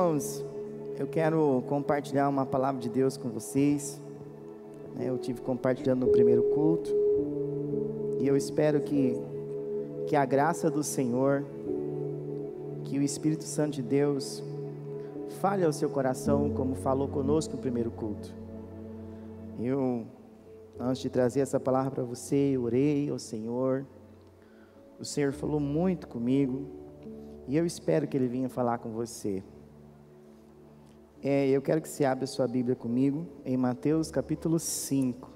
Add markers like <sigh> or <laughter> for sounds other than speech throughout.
Irmãos, eu quero compartilhar uma palavra de Deus com vocês. Né, eu tive compartilhando no primeiro culto. E eu espero que, que a graça do Senhor, que o Espírito Santo de Deus fale ao seu coração, como falou conosco no primeiro culto. Eu, antes de trazer essa palavra para você, eu orei ao Senhor. O Senhor falou muito comigo. E eu espero que Ele venha falar com você. É, eu quero que você abra sua Bíblia comigo em Mateus capítulo 5.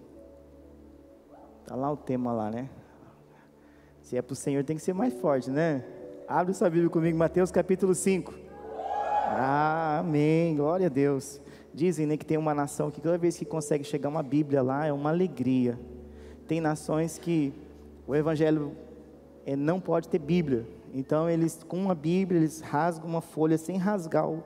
Está lá o tema lá, né? Se é para o Senhor tem que ser mais forte, né? Abre sua Bíblia comigo, Mateus capítulo 5. Ah, amém, glória a Deus. Dizem né, que tem uma nação que toda vez que consegue chegar uma Bíblia lá é uma alegria. Tem nações que o Evangelho é, não pode ter Bíblia. Então eles, com uma Bíblia, eles rasgam uma folha sem rasgar o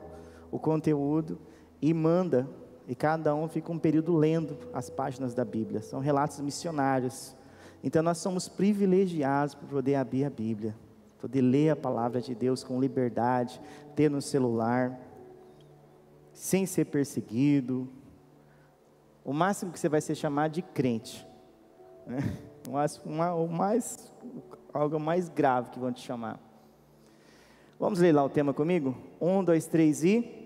o conteúdo e manda, e cada um fica um período lendo as páginas da Bíblia. São relatos missionários. Então nós somos privilegiados por poder abrir a Bíblia, poder ler a palavra de Deus com liberdade, ter no celular, sem ser perseguido. O máximo que você vai ser chamado de crente. Né? <laughs> o mais, algo mais grave que vão te chamar. Vamos ler lá o tema comigo? Um, dois, três e.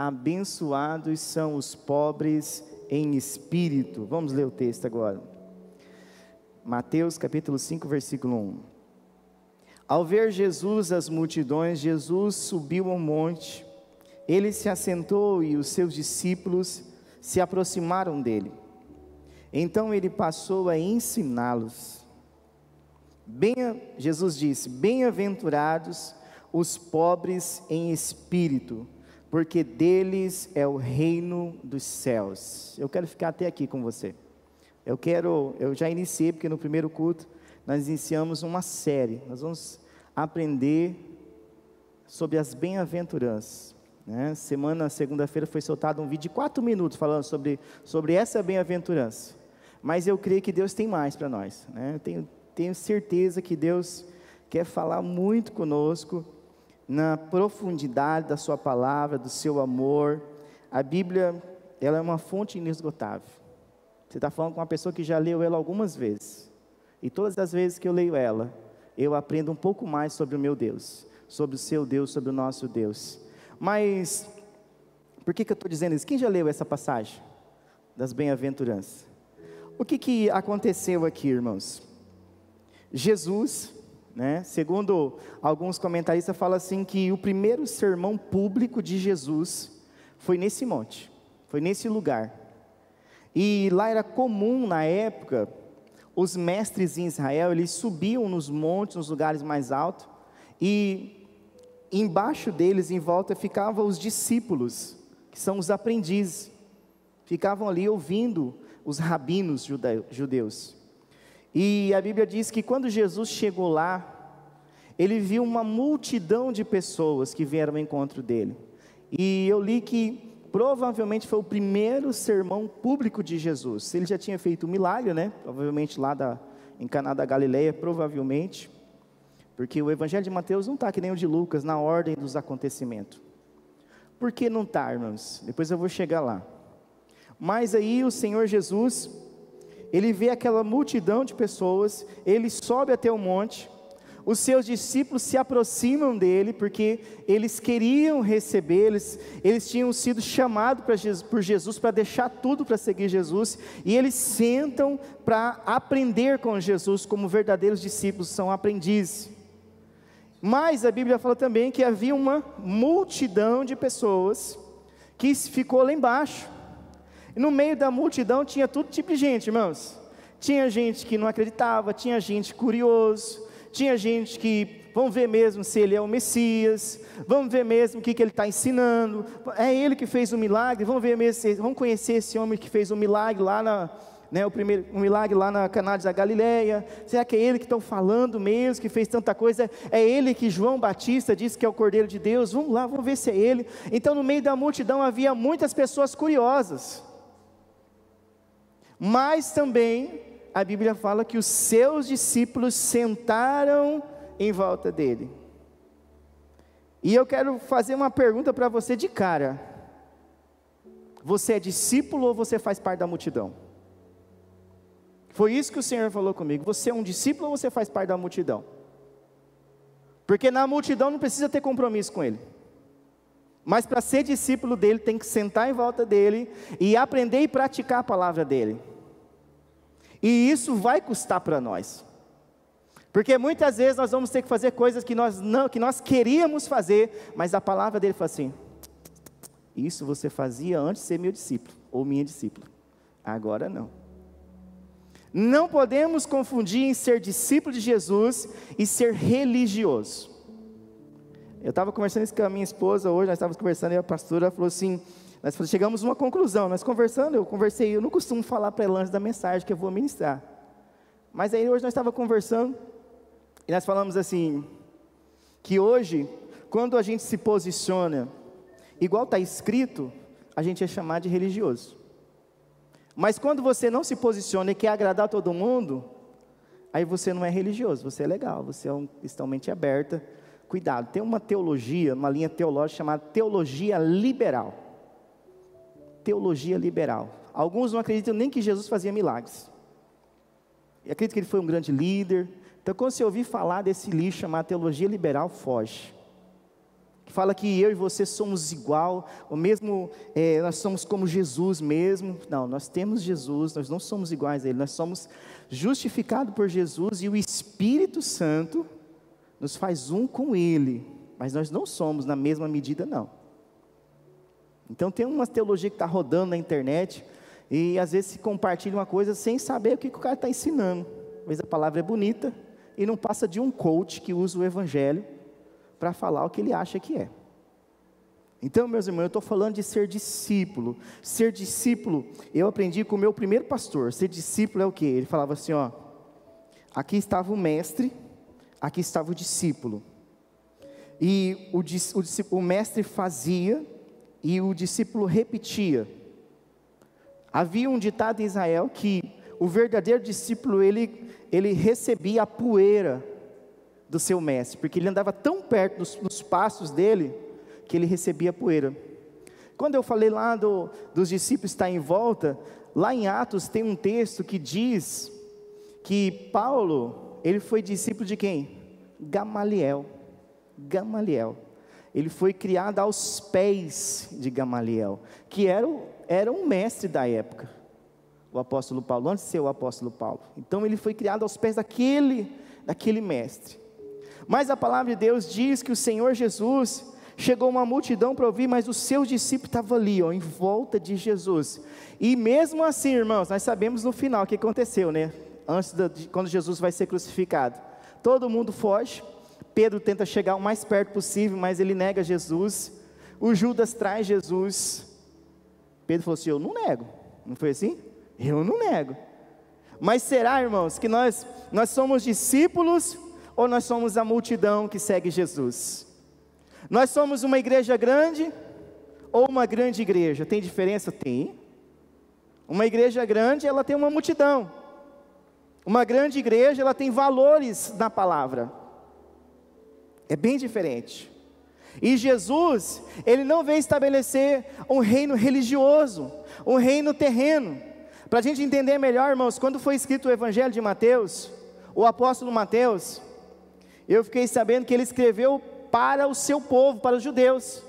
Abençoados são os pobres em espírito. Vamos ler o texto agora. Mateus capítulo 5, versículo 1. Ao ver Jesus as multidões, Jesus subiu ao monte. Ele se assentou e os seus discípulos se aproximaram dele. Então ele passou a ensiná-los. Jesus disse: Bem-aventurados os pobres em espírito, porque deles é o reino dos céus. Eu quero ficar até aqui com você. Eu quero, eu já iniciei, porque no primeiro culto nós iniciamos uma série. Nós vamos aprender sobre as bem-aventuranças. Né? Semana, segunda-feira, foi soltado um vídeo de quatro minutos falando sobre, sobre essa bem-aventurança. Mas eu creio que Deus tem mais para nós. Né? Tenho, tenho certeza que Deus quer falar muito conosco na profundidade da sua palavra, do seu amor. A Bíblia, ela é uma fonte inesgotável. Você está falando com uma pessoa que já leu ela algumas vezes. E todas as vezes que eu leio ela, eu aprendo um pouco mais sobre o meu Deus, sobre o seu Deus, sobre o nosso Deus. Mas, por que, que eu estou dizendo isso? Quem já leu essa passagem das bem-aventuranças? O que, que aconteceu aqui, irmãos? Jesus, né? Segundo alguns comentaristas, fala assim que o primeiro sermão público de Jesus foi nesse monte, foi nesse lugar. E lá era comum na época, os mestres em Israel, eles subiam nos montes, nos lugares mais altos, e embaixo deles, em volta, ficavam os discípulos, que são os aprendizes, ficavam ali ouvindo os rabinos judeus. E a Bíblia diz que quando Jesus chegou lá, ele viu uma multidão de pessoas que vieram ao encontro dele. E eu li que provavelmente foi o primeiro sermão público de Jesus. Ele já tinha feito um milagre, né? Provavelmente lá da, em Caná da Galileia, provavelmente. Porque o Evangelho de Mateus não está que nem o de Lucas, na ordem dos acontecimentos. Por que não está, irmãos? Depois eu vou chegar lá. Mas aí o Senhor Jesus, ele vê aquela multidão de pessoas, ele sobe até o monte, os seus discípulos se aproximam dele, porque eles queriam receber, eles, eles tinham sido chamados por Jesus para deixar tudo para seguir Jesus, e eles sentam para aprender com Jesus, como verdadeiros discípulos são aprendizes. Mas a Bíblia fala também que havia uma multidão de pessoas que ficou lá embaixo. E no meio da multidão tinha todo tipo de gente, irmãos. Tinha gente que não acreditava, tinha gente curioso, tinha gente que, vamos ver mesmo se ele é o Messias, vamos ver mesmo o que, que ele está ensinando, é ele que fez o milagre, vamos ver mesmo, vamos conhecer esse homem que fez o milagre lá na, né, o primeiro um milagre lá na Caná da Galileia, será que é ele que estão falando mesmo, que fez tanta coisa, é ele que João Batista disse que é o Cordeiro de Deus, vamos lá, vamos ver se é ele, então no meio da multidão havia muitas pessoas curiosas, mas também a Bíblia fala que os seus discípulos sentaram em volta dele. E eu quero fazer uma pergunta para você de cara: Você é discípulo ou você faz parte da multidão? Foi isso que o Senhor falou comigo. Você é um discípulo ou você faz parte da multidão? Porque na multidão não precisa ter compromisso com Ele. Mas para ser discípulo dele, tem que sentar em volta dele e aprender e praticar a palavra dele. E isso vai custar para nós. Porque muitas vezes nós vamos ter que fazer coisas que nós não, que nós queríamos fazer, mas a palavra dele fala assim: isso você fazia antes de ser meu discípulo ou minha discípula. Agora não. Não podemos confundir em ser discípulo de Jesus e ser religioso. Eu estava conversando isso com a minha esposa hoje, nós estávamos conversando e a pastora falou assim: nós chegamos a uma conclusão. Nós conversando, eu conversei, eu não costumo falar para ela antes da mensagem que eu vou ministrar. Mas aí hoje nós estávamos conversando e nós falamos assim: que hoje, quando a gente se posiciona, igual está escrito, a gente é chamado de religioso. Mas quando você não se posiciona e quer agradar todo mundo, aí você não é religioso, você é legal, você é um cristão mente aberta. Cuidado, tem uma teologia, uma linha teológica chamada teologia liberal. Teologia liberal. Alguns não acreditam nem que Jesus fazia milagres. E acreditam que ele foi um grande líder. Então, quando você ouvir falar desse lixo chamado teologia liberal, foge que fala que eu e você somos igual, o mesmo, é, nós somos como Jesus mesmo. Não, nós temos Jesus, nós não somos iguais a Ele, nós somos justificados por Jesus e o Espírito Santo nos faz um com Ele, mas nós não somos na mesma medida, não. Então tem uma teologia que está rodando na internet e às vezes se compartilha uma coisa sem saber o que, que o cara está ensinando. Às vezes a palavra é bonita e não passa de um coach que usa o Evangelho para falar o que ele acha que é. Então, meus irmãos, eu estou falando de ser discípulo. Ser discípulo, eu aprendi com o meu primeiro pastor. Ser discípulo é o que? Ele falava assim: ó, aqui estava o mestre, aqui estava o discípulo. E o, o, o mestre fazia e o discípulo repetia. Havia um ditado em Israel que o verdadeiro discípulo ele, ele recebia a poeira do seu mestre, porque ele andava tão perto dos, dos passos dele que ele recebia poeira. Quando eu falei lá do, dos discípulos estar em volta, lá em Atos tem um texto que diz que Paulo, ele foi discípulo de quem? Gamaliel. Gamaliel. Ele foi criado aos pés de Gamaliel, que era, era um mestre da época, o apóstolo Paulo, antes de ser o apóstolo Paulo. Então ele foi criado aos pés daquele, daquele mestre. Mas a palavra de Deus diz que o Senhor Jesus chegou uma multidão para ouvir, mas os seus discípulos estavam ali, ó, em volta de Jesus. E mesmo assim, irmãos, nós sabemos no final o que aconteceu, né? Antes de quando Jesus vai ser crucificado. Todo mundo foge. Pedro tenta chegar o mais perto possível, mas ele nega Jesus. O Judas traz Jesus. Pedro falou assim: Eu não nego. Não foi assim? Eu não nego. Mas será, irmãos, que nós, nós somos discípulos ou nós somos a multidão que segue Jesus? Nós somos uma igreja grande ou uma grande igreja? Tem diferença? Tem. Uma igreja grande, ela tem uma multidão. Uma grande igreja, ela tem valores na palavra. É bem diferente. E Jesus, ele não vem estabelecer um reino religioso, um reino terreno. Para a gente entender melhor, irmãos, quando foi escrito o Evangelho de Mateus, o apóstolo Mateus, eu fiquei sabendo que ele escreveu para o seu povo, para os judeus.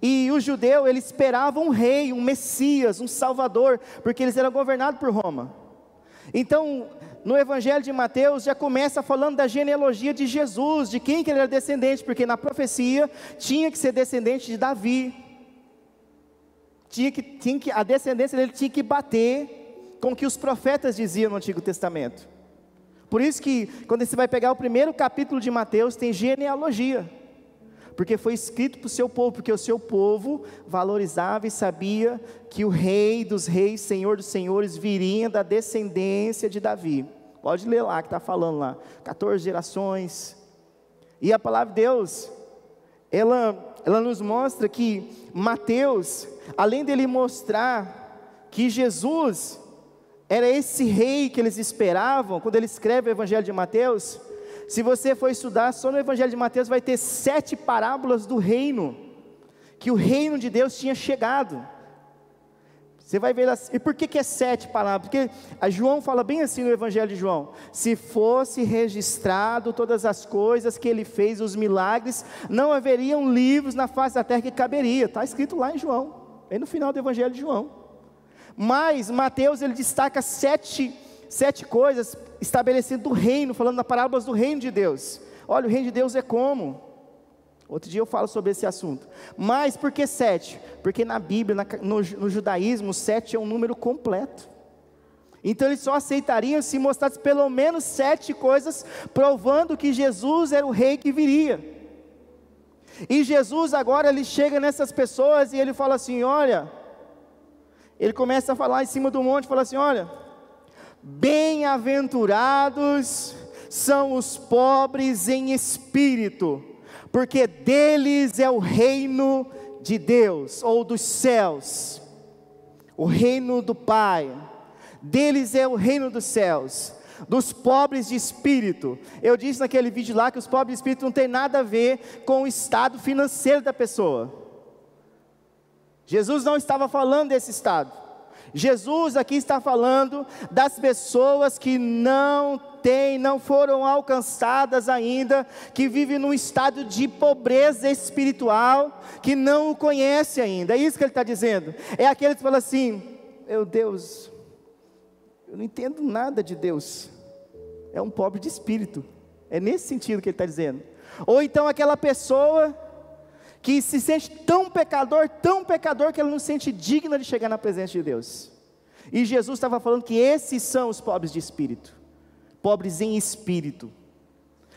E o judeu, ele esperava um rei, um Messias, um Salvador, porque eles eram governados por Roma. Então, no Evangelho de Mateus já começa falando da genealogia de Jesus, de quem que ele era descendente, porque na profecia tinha que ser descendente de Davi. Tinha que, tinha que, a descendência dele tinha que bater com o que os profetas diziam no Antigo Testamento. Por isso que quando você vai pegar o primeiro capítulo de Mateus, tem genealogia. Porque foi escrito para o seu povo, porque o seu povo valorizava e sabia que o rei dos reis, senhor dos senhores, viria da descendência de Davi. Pode ler lá que está falando lá, 14 gerações. E a palavra de Deus, ela, ela nos mostra que Mateus, além dele mostrar que Jesus era esse rei que eles esperavam, quando ele escreve o Evangelho de Mateus, Se você for estudar só no Evangelho de Mateus, vai ter sete parábolas do reino, que o reino de Deus tinha chegado. Você vai ver assim, e por que, que é sete palavras? Porque a João fala bem assim no Evangelho de João: se fosse registrado todas as coisas que ele fez, os milagres, não haveriam livros na face da terra que caberia. Está escrito lá em João, aí no final do Evangelho de João. Mas Mateus ele destaca sete, sete coisas estabelecendo do reino, falando das parábolas do reino de Deus. Olha, o reino de Deus é como? Outro dia eu falo sobre esse assunto. Mas por que sete? Porque na Bíblia, na, no, no, judaísmo, sete é um número completo. Então eles só aceitariam se mostrasse pelo menos sete coisas, provando que Jesus era o rei que viria. E Jesus agora ele chega nessas pessoas e ele fala assim: olha, ele começa a falar em cima do monte, fala assim: olha, bem-aventurados são os pobres em espírito porque deles é o reino de Deus, ou dos céus, o reino do Pai, deles é o reino dos céus, dos pobres de espírito. Eu disse naquele vídeo lá que os pobres de espírito não tem nada a ver com o estado financeiro da pessoa. Jesus não estava falando desse estado. Jesus aqui está falando das pessoas que não têm, não foram alcançadas ainda, que vivem num estado de pobreza espiritual, que não o conhece ainda. É isso que ele está dizendo. É aquele que fala assim: meu Deus, eu não entendo nada de Deus. É um pobre de espírito. É nesse sentido que ele está dizendo. Ou então aquela pessoa que se sente tão pecador, tão pecador, que ela não se sente digna de chegar na presença de Deus. E Jesus estava falando que esses são os pobres de espírito, pobres em espírito.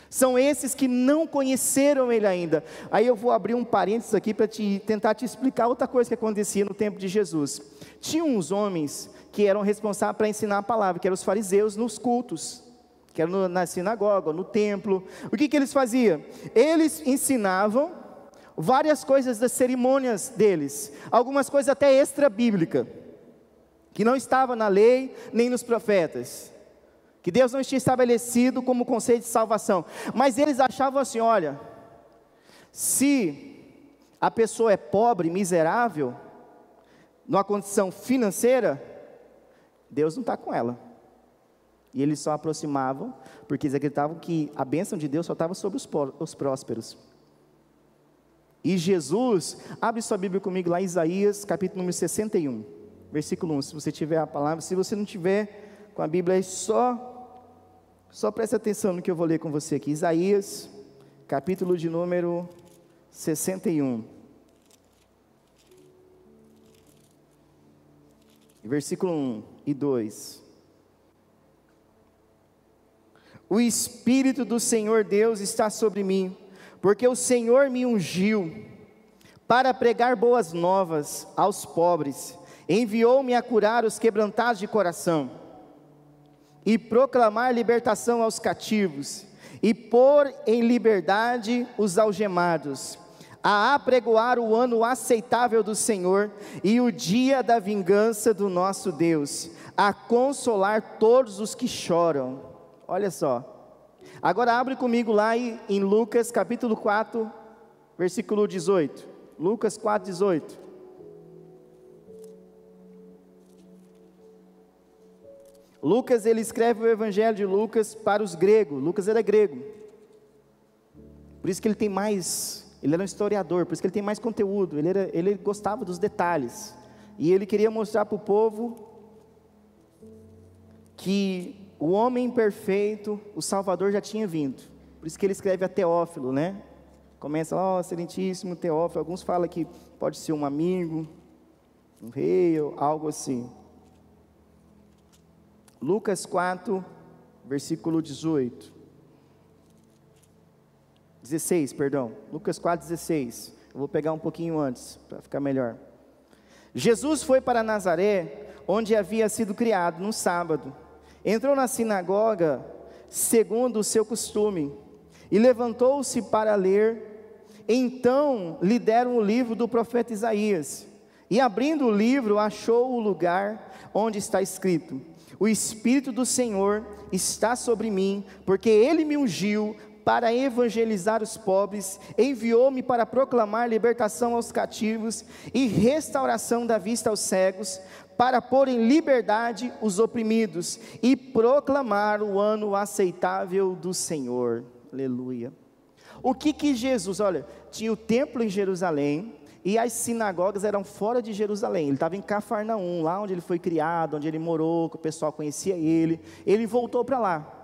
São esses que não conheceram Ele ainda. Aí eu vou abrir um parênteses aqui para te, tentar te explicar outra coisa que acontecia no tempo de Jesus. Tinha uns homens que eram responsáveis para ensinar a palavra, que eram os fariseus nos cultos, que eram no, na sinagoga, no templo. O que, que eles faziam? Eles ensinavam várias coisas das cerimônias deles, algumas coisas até extra-bíblica, que não estava na lei nem nos profetas, que Deus não tinha estabelecido como conceito de salvação, mas eles achavam assim: olha, se a pessoa é pobre, miserável, numa condição financeira, Deus não está com ela. E eles só aproximavam, porque eles acreditavam que a bênção de Deus só estava sobre os, os prósperos. E Jesus, abre sua Bíblia comigo lá Isaías, capítulo número 61, versículo 1. Se você tiver a palavra, se você não tiver com a Bíblia aí, só só preste atenção no que eu vou ler com você aqui. Isaías, capítulo de número 61. Versículo 1 e 2. O Espírito do Senhor Deus está sobre mim porque o Senhor me ungiu para pregar boas novas aos pobres, enviou-me a curar os quebrantados de coração, e proclamar libertação aos cativos, e pôr em liberdade os algemados, a apregoar o ano aceitável do Senhor e o dia da vingança do nosso Deus, a consolar todos os que choram. Olha só, Agora abre comigo lá em Lucas capítulo 4, versículo 18. Lucas 4, 18. Lucas ele escreve o evangelho de Lucas para os gregos. Lucas era grego. Por isso que ele tem mais, ele era um historiador, por isso que ele tem mais conteúdo. Ele, era, ele gostava dos detalhes. E ele queria mostrar para o povo que o homem perfeito, o Salvador já tinha vindo. Por isso que ele escreve a Teófilo, né? Começa, ó, oh, excelentíssimo Teófilo. Alguns falam que pode ser um amigo, um rei, ou algo assim. Lucas 4, versículo 18. 16, perdão. Lucas 4, 16. Eu vou pegar um pouquinho antes, para ficar melhor. Jesus foi para Nazaré, onde havia sido criado, no sábado. Entrou na sinagoga, segundo o seu costume, e levantou-se para ler. Então lhe deram o livro do profeta Isaías. E abrindo o livro, achou o lugar onde está escrito: O Espírito do Senhor está sobre mim, porque ele me ungiu para evangelizar os pobres, enviou-me para proclamar libertação aos cativos e restauração da vista aos cegos, para pôr em liberdade os oprimidos e proclamar o ano aceitável do Senhor. Aleluia. O que que Jesus, olha, tinha o templo em Jerusalém, e as sinagogas eram fora de Jerusalém. Ele estava em Cafarnaum, lá onde ele foi criado, onde ele morou, que o pessoal conhecia ele. Ele voltou para lá.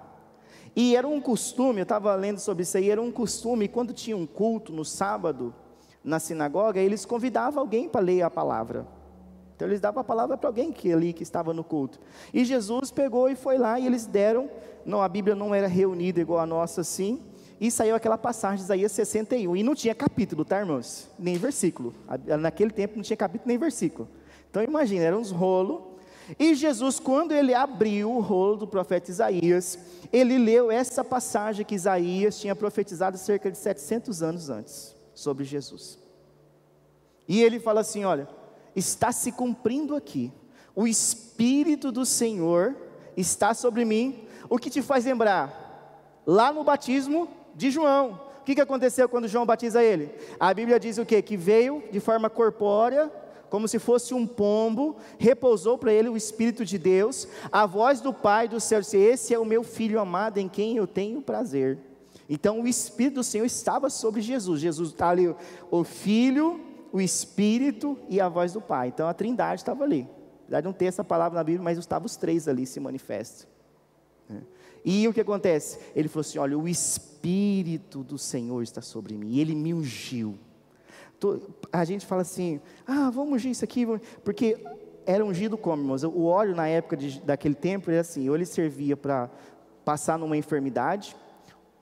E era um costume, eu estava lendo sobre isso aí, era um costume, quando tinha um culto no sábado, na sinagoga, eles convidavam alguém para ler a palavra. Então eles davam a palavra para alguém que ali que estava no culto. E Jesus pegou e foi lá e eles deram. Não, a Bíblia não era reunida igual a nossa assim. E saiu aquela passagem de Isaías 61. E não tinha capítulo, tá, irmãos? Nem versículo. Naquele tempo não tinha capítulo nem versículo. Então imagina, eram uns rolos e Jesus, quando ele abriu o rolo do profeta Isaías, ele leu essa passagem que Isaías tinha profetizado cerca de 700 anos antes, sobre Jesus. E ele fala assim: olha, está se cumprindo aqui, o Espírito do Senhor está sobre mim, o que te faz lembrar? Lá no batismo de João, o que, que aconteceu quando João batiza ele? A Bíblia diz o que? Que veio de forma corpórea, como se fosse um pombo, repousou para ele o Espírito de Deus, a voz do Pai do céu disse: Esse é o meu filho amado em quem eu tenho prazer. Então o Espírito do Senhor estava sobre Jesus. Jesus está ali, o Filho, o Espírito e a voz do Pai. Então a Trindade estava ali. Apesar de não ter essa palavra na Bíblia, mas estavam os três ali se manifestam. É. E o que acontece? Ele falou assim: Olha, o Espírito do Senhor está sobre mim, e ele me ungiu a gente fala assim, ah, vamos ungir isso aqui, porque era ungido como, irmãos? O óleo na época de, daquele tempo era assim, ou ele servia para passar numa enfermidade,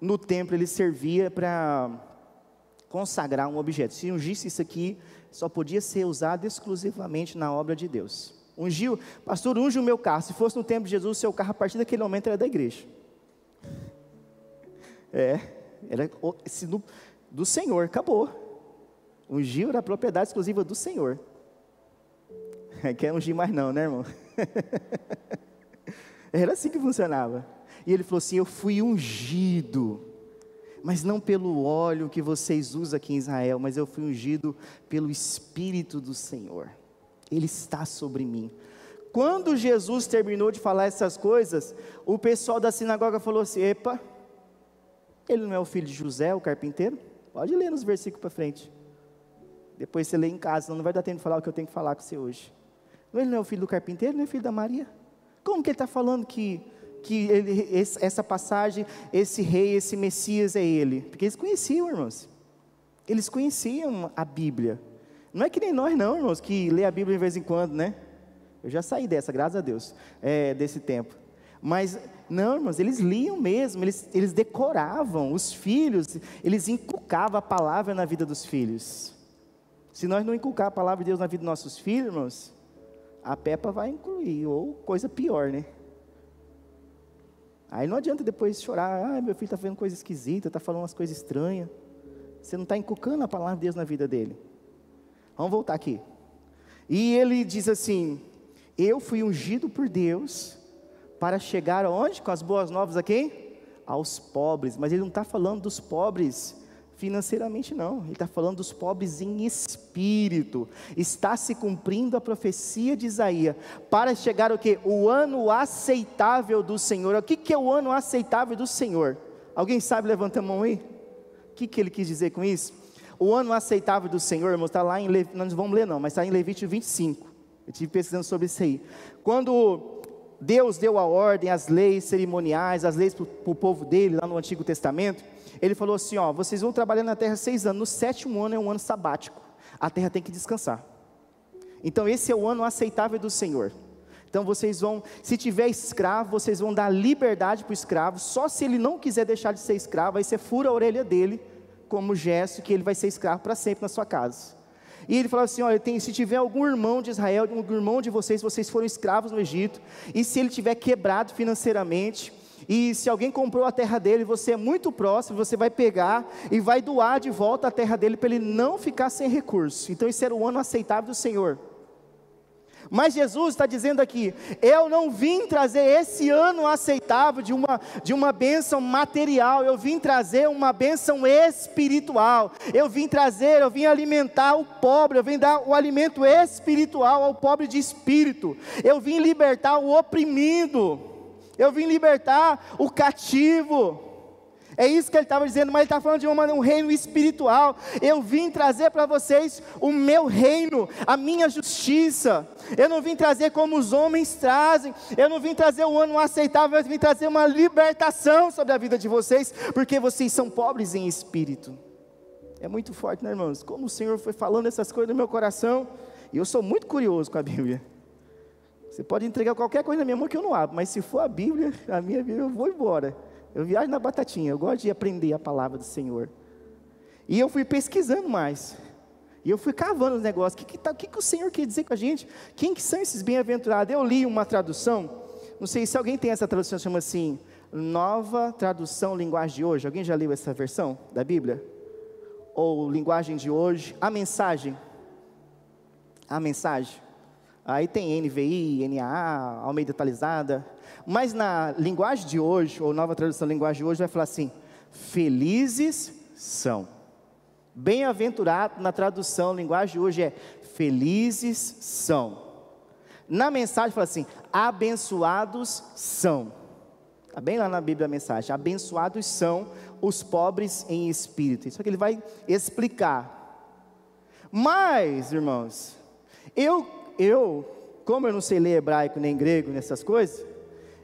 no templo ele servia para consagrar um objeto. Se ungisse isso aqui, só podia ser usado exclusivamente na obra de Deus. Ungiu, pastor, unge o meu carro. Se fosse no tempo de Jesus, o seu carro a partir daquele momento era da igreja. É, era do Senhor, acabou. Ungir era propriedade exclusiva do Senhor. Quer ungir mais não, né, irmão? <laughs> Era assim que funcionava. E ele falou assim: Eu fui ungido, mas não pelo óleo que vocês usam aqui em Israel, mas eu fui ungido pelo Espírito do Senhor. Ele está sobre mim. Quando Jesus terminou de falar essas coisas, o pessoal da sinagoga falou assim: Epa, ele não é o filho de José, o carpinteiro? Pode ler nos versículos para frente. Depois você lê em casa, não vai dar tempo de falar o que eu tenho que falar com você hoje. Ele não é o filho do carpinteiro, não é filho da Maria? Como que ele está falando que, que ele, essa passagem, esse rei, esse Messias é ele? Porque eles conheciam, irmãos. Eles conheciam a Bíblia. Não é que nem nós, não, irmãos, que lê a Bíblia de vez em quando, né? Eu já saí dessa, graças a Deus, é, desse tempo. Mas, não, irmãos, eles liam mesmo, eles, eles decoravam, os filhos, eles inculcavam a palavra na vida dos filhos. Se nós não inculcar a palavra de Deus na vida dos nossos filhos, irmãos, a Peppa vai incluir, ou coisa pior, né? Aí não adianta depois chorar, ah, meu filho está fazendo coisa esquisita, está falando umas coisas estranhas. Você não está inculcando a palavra de Deus na vida dele. Vamos voltar aqui. E ele diz assim: Eu fui ungido por Deus para chegar aonde? Com as boas novas aqui? Aos pobres. Mas ele não está falando dos pobres financeiramente não, ele está falando dos pobres em espírito. Está se cumprindo a profecia de Isaías para chegar o que? O ano aceitável do Senhor. O que, que é o ano aceitável do Senhor? Alguém sabe? Levanta a mão aí. O que, que ele quis dizer com isso? O ano aceitável do Senhor, irmãos, está lá em, Le... não vamos ler não, mas está em Levítico 25. Eu estive pesquisando sobre isso aí. Quando Deus deu a ordem, as leis cerimoniais, as leis para o povo dele, lá no Antigo Testamento, ele falou assim: ó, vocês vão trabalhar na terra seis anos, no sétimo ano é um ano sabático, a terra tem que descansar. Então, esse é o ano aceitável do Senhor. Então, vocês vão, se tiver escravo, vocês vão dar liberdade para o escravo, só se ele não quiser deixar de ser escravo, aí você fura a orelha dele, como gesto que ele vai ser escravo para sempre na sua casa. E ele falou assim: olha, tem, se tiver algum irmão de Israel, algum irmão de vocês, vocês foram escravos no Egito, e se ele tiver quebrado financeiramente, e se alguém comprou a terra dele, você é muito próximo, você vai pegar e vai doar de volta a terra dele para ele não ficar sem recurso. Então, esse era o ano aceitável do Senhor. Mas Jesus está dizendo aqui: eu não vim trazer esse ano aceitável de uma, de uma bênção material, eu vim trazer uma bênção espiritual, eu vim trazer, eu vim alimentar o pobre, eu vim dar o alimento espiritual ao pobre de espírito, eu vim libertar o oprimido, eu vim libertar o cativo. É isso que ele estava dizendo, mas ele está falando de uma, um reino espiritual. Eu vim trazer para vocês o meu reino, a minha justiça. Eu não vim trazer como os homens trazem. Eu não vim trazer o ano aceitável, eu vim trazer uma libertação sobre a vida de vocês, porque vocês são pobres em espírito. É muito forte, né, irmãos? Como o Senhor foi falando essas coisas no meu coração, e eu sou muito curioso com a Bíblia. Você pode entregar qualquer coisa na minha mão que eu não abro, mas se for a Bíblia, a minha Bíblia, eu vou embora. Eu viajo na batatinha, eu gosto de aprender a palavra do Senhor. E eu fui pesquisando mais. E eu fui cavando os negócios. O que, que, tá, que, que o Senhor quer dizer com a gente? Quem que são esses bem-aventurados? Eu li uma tradução, não sei se alguém tem essa tradução, chama assim, Nova Tradução Linguagem de Hoje. Alguém já leu essa versão da Bíblia? Ou Linguagem de Hoje? A Mensagem. A Mensagem. Aí tem NVI, NAA, Almeida Atualizada. Mas na linguagem de hoje, ou nova tradução da linguagem de hoje, vai falar assim: felizes são. Bem-aventurado na tradução, linguagem de hoje é felizes são. Na mensagem fala assim: abençoados são. Está bem lá na Bíblia a mensagem: abençoados são os pobres em espírito. Isso é que ele vai explicar. Mas, irmãos, eu, eu, como eu não sei ler hebraico nem grego nessas coisas,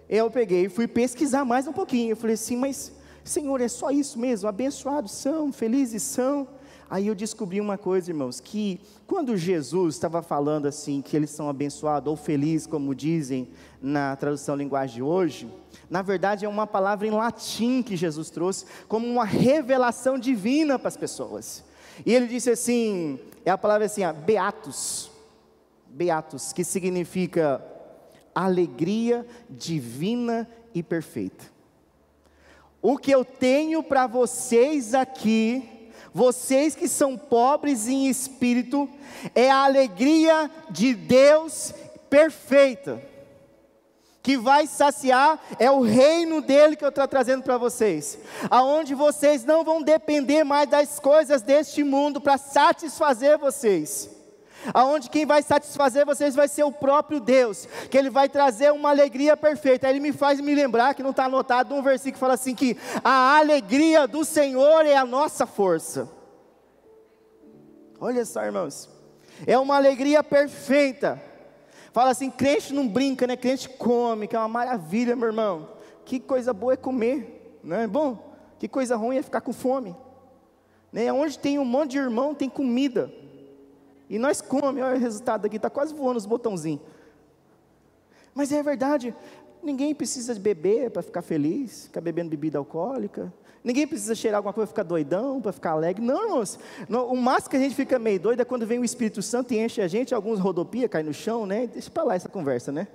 eu peguei e fui pesquisar mais um pouquinho. Eu falei assim, mas Senhor, é só isso mesmo? Abençoados são, felizes são. Aí eu descobri uma coisa, irmãos, que quando Jesus estava falando assim, que eles são abençoados ou felizes, como dizem na tradução linguagem de hoje, na verdade é uma palavra em latim que Jesus trouxe, como uma revelação divina para as pessoas. E ele disse assim: é a palavra assim, ó, beatos, beatos, que significa alegria divina e perfeita. O que eu tenho para vocês aqui, vocês que são pobres em espírito, é a alegria de Deus perfeita, que vai saciar, é o reino dele que eu estou trazendo para vocês, aonde vocês não vão depender mais das coisas deste mundo para satisfazer vocês aonde quem vai satisfazer vocês vai ser o próprio Deus, que Ele vai trazer uma alegria perfeita. Aí Ele me faz me lembrar que não está anotado um versículo que fala assim que a alegria do Senhor é a nossa força. Olha só, irmãos, é uma alegria perfeita. Fala assim, crente não brinca, né? Crente come, que é uma maravilha, meu irmão. Que coisa boa é comer, não é bom? Que coisa ruim é ficar com fome. Né? Onde tem um monte de irmão, tem comida. E nós comemos, olha o resultado aqui, está quase voando os botãozinhos. Mas é verdade, ninguém precisa beber para ficar feliz, ficar bebendo bebida alcoólica. Ninguém precisa cheirar alguma coisa para ficar doidão, para ficar alegre. Não, irmãos. o máximo que a gente fica meio doido é quando vem o Espírito Santo e enche a gente, alguns rodopia, cai no chão, né? Deixa para lá essa conversa, né?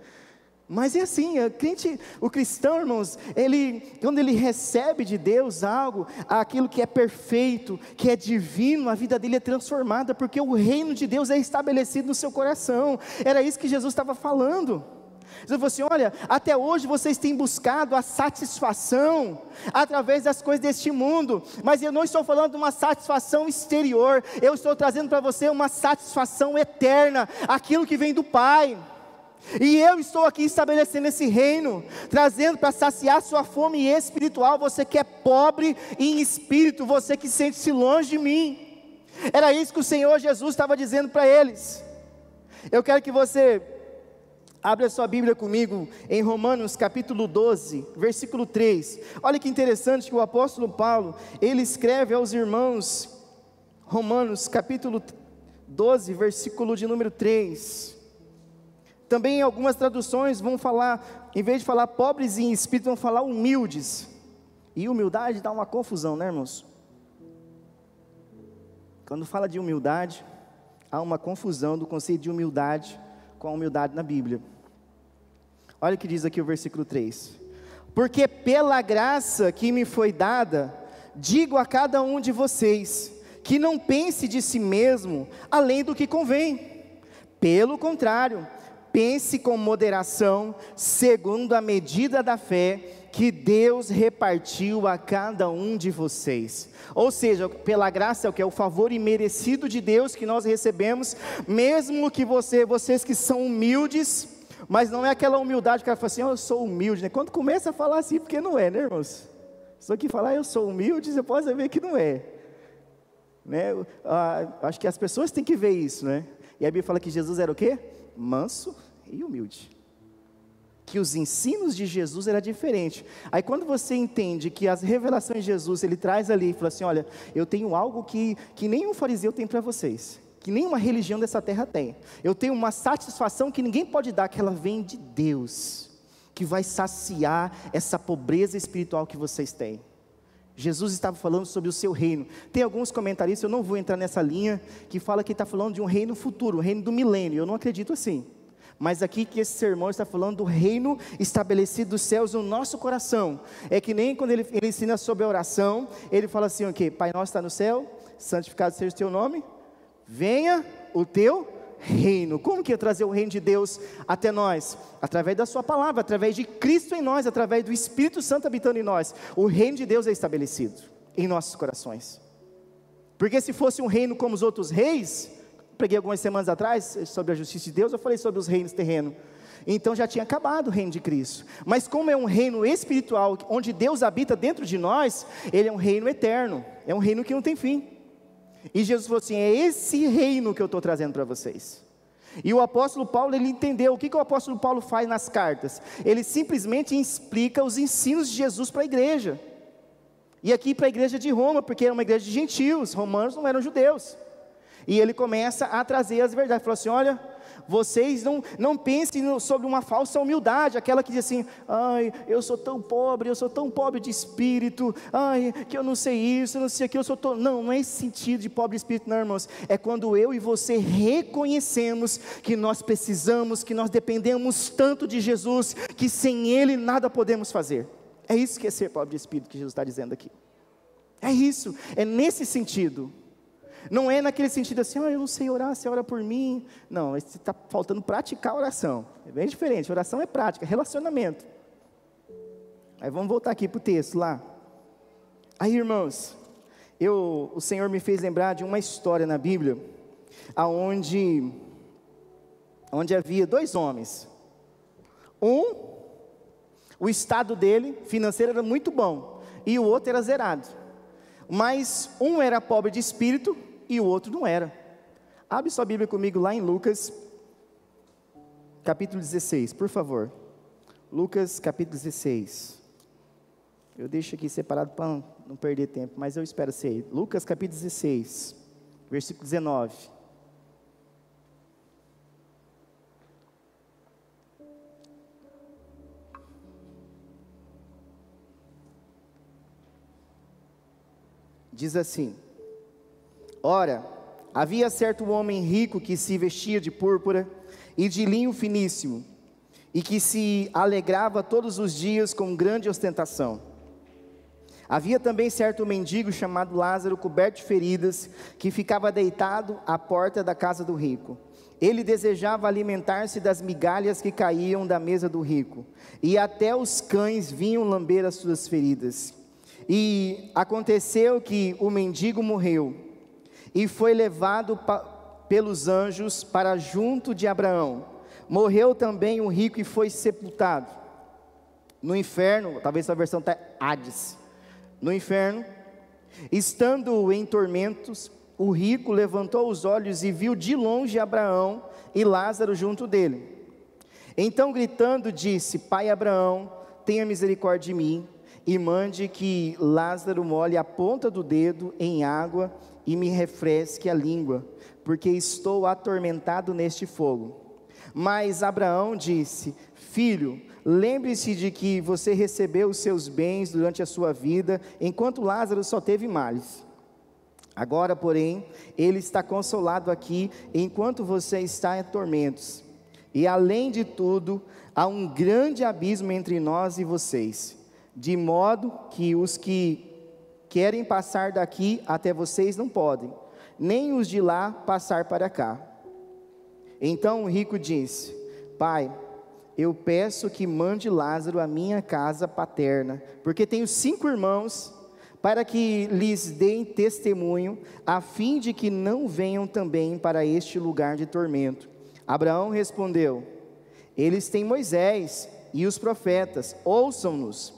Mas é assim, o crente, o cristão, irmãos, ele, quando ele recebe de Deus algo, aquilo que é perfeito, que é divino, a vida dele é transformada, porque o reino de Deus é estabelecido no seu coração. Era isso que Jesus estava falando. Jesus falou assim: olha, até hoje vocês têm buscado a satisfação através das coisas deste mundo, mas eu não estou falando de uma satisfação exterior, eu estou trazendo para você uma satisfação eterna, aquilo que vem do Pai. E eu estou aqui estabelecendo esse reino, trazendo para saciar sua fome espiritual. Você que é pobre em espírito, você que sente-se longe de mim. Era isso que o Senhor Jesus estava dizendo para eles. Eu quero que você abra sua Bíblia comigo em Romanos capítulo 12, versículo 3. Olha que interessante que o apóstolo Paulo, ele escreve aos irmãos, Romanos capítulo 12, versículo de número 3. Também algumas traduções vão falar, em vez de falar pobres em espírito, vão falar humildes. E humildade dá uma confusão, né, irmãos? Quando fala de humildade, há uma confusão do conceito de humildade com a humildade na Bíblia. Olha o que diz aqui o versículo 3: Porque pela graça que me foi dada, digo a cada um de vocês, que não pense de si mesmo além do que convém. Pelo contrário, pense com moderação, segundo a medida da fé que Deus repartiu a cada um de vocês. Ou seja, pela graça, o que é o favor imerecido de Deus que nós recebemos, mesmo que você, vocês que são humildes, mas não é aquela humildade que ela fala assim, oh, eu sou humilde, né? Quando começa a falar assim, porque não é, né, irmãos? Só que falar eu sou humilde, você pode ver que não é. Né? Ah, acho que as pessoas têm que ver isso, né? E a Bíblia fala que Jesus era o quê? Manso e humilde. Que os ensinos de Jesus era diferente. Aí quando você entende que as revelações de Jesus, ele traz ali e fala assim: olha, eu tenho algo que, que nenhum fariseu tem para vocês que nenhuma religião dessa terra tem. Eu tenho uma satisfação que ninguém pode dar, que ela vem de Deus, que vai saciar essa pobreza espiritual que vocês têm. Jesus estava falando sobre o seu reino. Tem alguns comentaristas, eu não vou entrar nessa linha, que fala que está falando de um reino futuro, o reino do milênio. Eu não acredito assim. Mas aqui que esse sermão está falando do reino estabelecido dos céus no nosso coração. É que nem quando ele, ele ensina sobre a oração, ele fala assim: ok, Pai nosso está no céu, santificado seja o teu nome, venha o teu reino. Como que é trazer o reino de Deus até nós? Através da Sua palavra, através de Cristo em nós, através do Espírito Santo habitando em nós. O reino de Deus é estabelecido em nossos corações. Porque se fosse um reino como os outros reis, preguei algumas semanas atrás sobre a justiça de Deus, eu falei sobre os reinos terrenos. Então já tinha acabado o reino de Cristo. Mas como é um reino espiritual, onde Deus habita dentro de nós, ele é um reino eterno, é um reino que não tem fim. E Jesus falou assim: é esse reino que eu estou trazendo para vocês. E o apóstolo Paulo, ele entendeu o que, que o apóstolo Paulo faz nas cartas. Ele simplesmente explica os ensinos de Jesus para a igreja. E aqui para a igreja de Roma, porque era uma igreja de gentios, romanos não eram judeus. E ele começa a trazer as verdades. Falou assim: olha, vocês não, não pensem sobre uma falsa humildade, aquela que diz assim: ai, eu sou tão pobre, eu sou tão pobre de espírito, ai, que eu não sei isso, não sei aquilo, eu sou tão. Não, não é esse sentido de pobre de espírito, não, irmãos. É quando eu e você reconhecemos que nós precisamos, que nós dependemos tanto de Jesus, que sem Ele nada podemos fazer. É isso que é ser pobre de espírito que Jesus está dizendo aqui. É isso, é nesse sentido. Não é naquele sentido assim, ah, eu não sei orar, você ora por mim. Não, está faltando praticar a oração. É bem diferente, oração é prática, é relacionamento. Aí vamos voltar aqui para o texto lá. Aí, irmãos, eu, o Senhor me fez lembrar de uma história na Bíblia, aonde, onde havia dois homens. Um, o estado dele financeiro era muito bom, e o outro era zerado. Mas um era pobre de espírito e o outro não era. Abre sua Bíblia comigo lá em Lucas, capítulo 16, por favor. Lucas, capítulo 16. Eu deixo aqui separado para não perder tempo, mas eu espero ser. Lucas, capítulo 16, versículo 19. Diz assim: Ora, havia certo homem rico que se vestia de púrpura e de linho finíssimo, e que se alegrava todos os dias com grande ostentação. Havia também certo mendigo chamado Lázaro, coberto de feridas, que ficava deitado à porta da casa do rico. Ele desejava alimentar-se das migalhas que caíam da mesa do rico, e até os cães vinham lamber as suas feridas. E aconteceu que o mendigo morreu e foi levado pelos anjos para junto de Abraão. Morreu também o rico e foi sepultado. No inferno, talvez a versão está Hades. No inferno, estando em tormentos, o rico levantou os olhos e viu de longe Abraão e Lázaro junto dele. Então, gritando, disse: Pai Abraão, tenha misericórdia de mim e mande que Lázaro molhe a ponta do dedo em água e me refresque a língua, porque estou atormentado neste fogo. Mas Abraão disse: Filho, lembre-se de que você recebeu os seus bens durante a sua vida, enquanto Lázaro só teve males. Agora, porém, ele está consolado aqui, enquanto você está em tormentos. E além de tudo, há um grande abismo entre nós e vocês, de modo que os que querem passar daqui até vocês não podem, nem os de lá passar para cá. Então o rico disse: Pai, eu peço que mande Lázaro à minha casa paterna, porque tenho cinco irmãos, para que lhes deem testemunho, a fim de que não venham também para este lugar de tormento. Abraão respondeu: Eles têm Moisés e os profetas, ouçam-nos.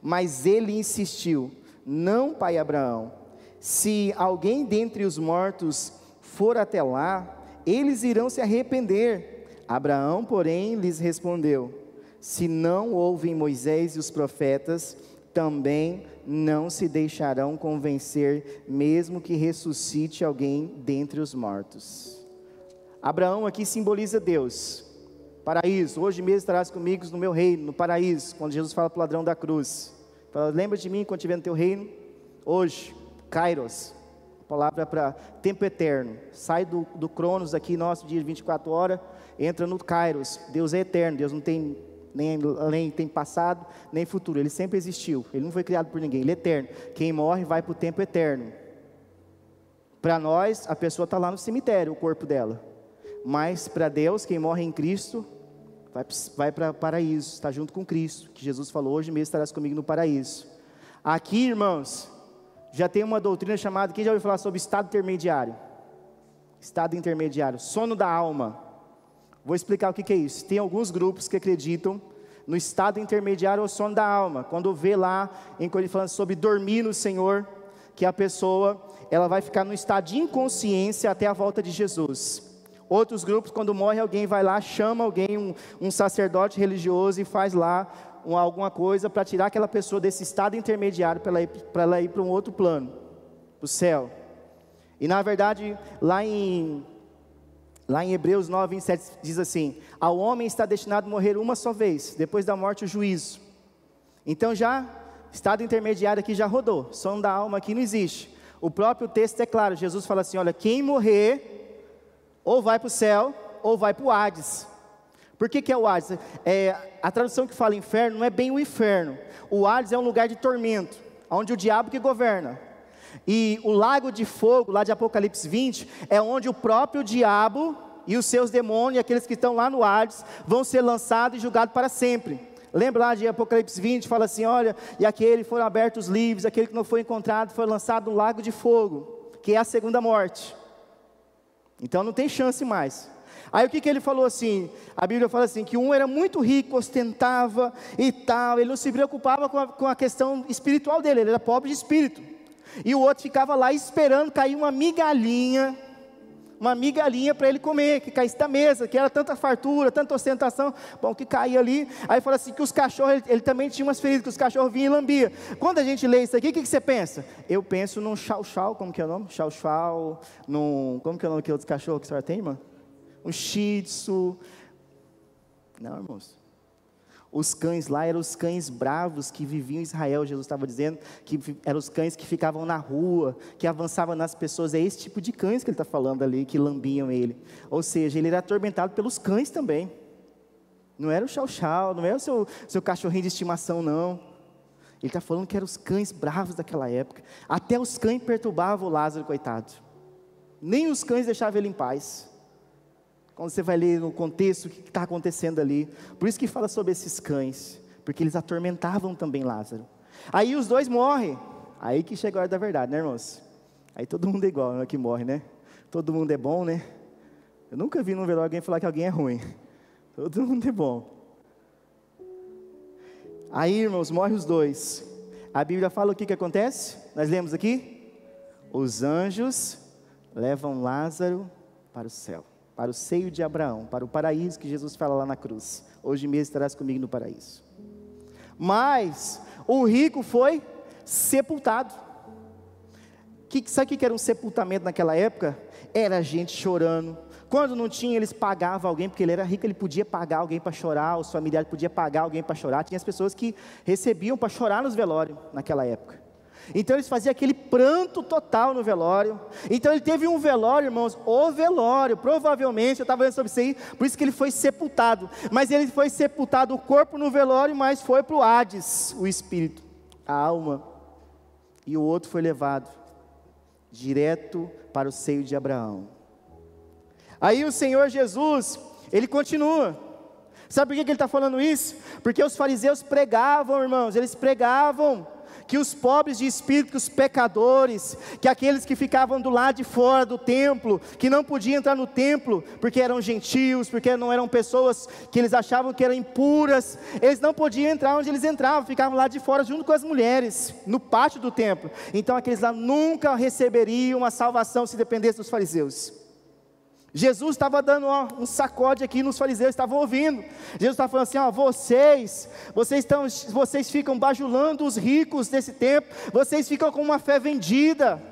Mas ele insistiu: Não, pai Abraão, se alguém dentre os mortos for até lá, eles irão se arrepender. Abraão, porém, lhes respondeu: Se não ouvem Moisés e os profetas, também não se deixarão convencer, mesmo que ressuscite alguém dentre os mortos. Abraão aqui simboliza Deus, paraíso. Hoje mesmo estarás comigo no meu reino, no paraíso, quando Jesus fala para o ladrão da cruz. Fala, lembra de mim quando estiver no teu reino? Hoje, Kairos, palavra para tempo eterno. Sai do, do Cronos aqui, nosso dia de 24 horas, entra no Kairos. Deus é eterno, Deus não tem nem, nem tem passado, nem futuro. Ele sempre existiu. Ele não foi criado por ninguém, ele é eterno. Quem morre vai para o tempo eterno. Para nós, a pessoa está lá no cemitério, o corpo dela. Mas para Deus, quem morre em Cristo, vai, vai para o paraíso, está junto com Cristo. Que Jesus falou: hoje mesmo estarás comigo no paraíso. Aqui, irmãos, já tem uma doutrina chamada, quem já ouviu falar sobre estado intermediário? Estado intermediário, sono da alma. Vou explicar o que, que é isso. Tem alguns grupos que acreditam no estado intermediário ou sono da alma. Quando vê lá, em ele falando sobre dormir no Senhor, que a pessoa ela vai ficar no estado de inconsciência até a volta de Jesus. Outros grupos, quando morre alguém, vai lá, chama alguém, um, um sacerdote religioso e faz lá uma, alguma coisa para tirar aquela pessoa desse estado intermediário para ela ir para um outro plano, para o céu. E na verdade, lá em lá em Hebreus 9, 27 diz assim: Ao homem está destinado a morrer uma só vez, depois da morte o juízo. Então já estado intermediário aqui já rodou, som da alma aqui não existe. O próprio texto é claro, Jesus fala assim: olha, quem morrer ou vai para o céu ou vai para o Hades. Por que, que é o Hades? É, a tradução que fala inferno não é bem o inferno. O Hades é um lugar de tormento, onde o diabo que governa. E o lago de fogo, lá de Apocalipse 20, é onde o próprio diabo e os seus demônios, aqueles que estão lá no Hades, vão ser lançados e julgados para sempre. Lembra lá de Apocalipse 20, fala assim: olha, e aquele foram abertos livres, aquele que não foi encontrado foi lançado no lago de fogo, que é a segunda morte. Então não tem chance mais. Aí o que, que ele falou assim? A Bíblia fala assim: que um era muito rico, ostentava e tal, ele não se preocupava com a, com a questão espiritual dele, ele era pobre de espírito. E o outro ficava lá esperando cair uma migalhinha, uma migalhinha para ele comer, que caísse da mesa, que era tanta fartura, tanta ostentação, bom, que caía ali. Aí fala assim: que os cachorros, ele, ele também tinha umas feridas, que os cachorros vinham e lambiam. Quando a gente lê isso aqui, o que, que você pensa? Eu penso num chau-chau, como que é o nome? Chau-chau, num. Como que é o nome que cachorros que a senhora tem, irmã? um shih tzu. Não, irmãos. Os cães lá eram os cães bravos que viviam em Israel. Jesus estava dizendo que eram os cães que ficavam na rua, que avançavam nas pessoas. É esse tipo de cães que ele está falando ali, que lambiam ele. Ou seja, ele era atormentado pelos cães também. Não era o chau-chau, não era o seu, seu cachorrinho de estimação, não. Ele está falando que eram os cães bravos daquela época. Até os cães perturbavam o Lázaro, coitado. Nem os cães deixavam ele em paz. Quando você vai ler no contexto o que está acontecendo ali. Por isso que fala sobre esses cães, porque eles atormentavam também Lázaro. Aí os dois morrem. Aí que chega a hora da verdade, né, irmãos? Aí todo mundo é igual, não é que morre, né? Todo mundo é bom, né? Eu nunca vi num velório alguém falar que alguém é ruim. Todo mundo é bom. Aí, irmãos, morre os dois. A Bíblia fala o que, que acontece? Nós lemos aqui? Os anjos levam Lázaro para o céu para o seio de Abraão, para o paraíso que Jesus fala lá na cruz. Hoje mesmo estarás comigo no paraíso. Mas o rico foi sepultado. Que, sabe o que era um sepultamento naquela época? Era gente chorando. Quando não tinha, eles pagavam alguém, porque ele era rico, ele podia pagar alguém para chorar, os familiares podiam pagar alguém para chorar. Tinha as pessoas que recebiam para chorar nos velórios naquela época. Então eles faziam aquele pranto total no velório. Então ele teve um velório, irmãos, o velório, provavelmente, eu estava lendo sobre isso aí, por isso que ele foi sepultado. Mas ele foi sepultado, o corpo no velório, mas foi para o Hades, o espírito, a alma. E o outro foi levado direto para o seio de Abraão. Aí o Senhor Jesus, ele continua. Sabe por que ele está falando isso? Porque os fariseus pregavam, irmãos, eles pregavam que os pobres de espírito, que os pecadores, que aqueles que ficavam do lado de fora do templo, que não podiam entrar no templo, porque eram gentios, porque não eram pessoas que eles achavam que eram impuras, eles não podiam entrar onde eles entravam, ficavam lá de fora junto com as mulheres, no pátio do templo. Então aqueles lá nunca receberiam a salvação se dependesse dos fariseus. Jesus estava dando ó, um sacode aqui nos fariseus, estavam ouvindo. Jesus estava falando assim: ó, vocês, vocês, estão, vocês ficam bajulando os ricos desse tempo, vocês ficam com uma fé vendida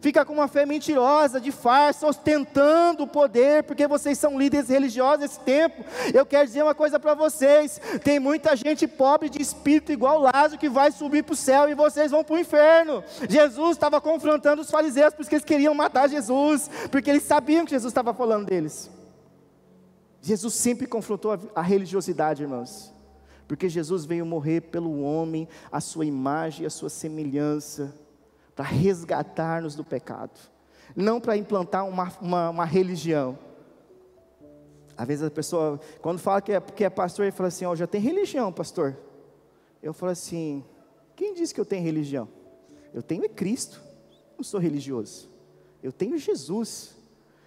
fica com uma fé mentirosa, de farsa, ostentando o poder, porque vocês são líderes religiosos nesse tempo. Eu quero dizer uma coisa para vocês: tem muita gente pobre de espírito, igual Lázaro, que vai subir para o céu e vocês vão para o inferno. Jesus estava confrontando os fariseus, porque eles queriam matar Jesus, porque eles sabiam que Jesus estava falando deles. Jesus sempre confrontou a, a religiosidade, irmãos porque Jesus veio morrer pelo homem, a sua imagem e a sua semelhança para resgatar-nos do pecado, não para implantar uma, uma, uma, religião. Às vezes a pessoa, quando fala que é, que é pastor, ele fala assim: Ó, oh, já tem religião, pastor. Eu falo assim: quem disse que eu tenho religião? Eu tenho é Cristo, não sou religioso. Eu tenho Jesus.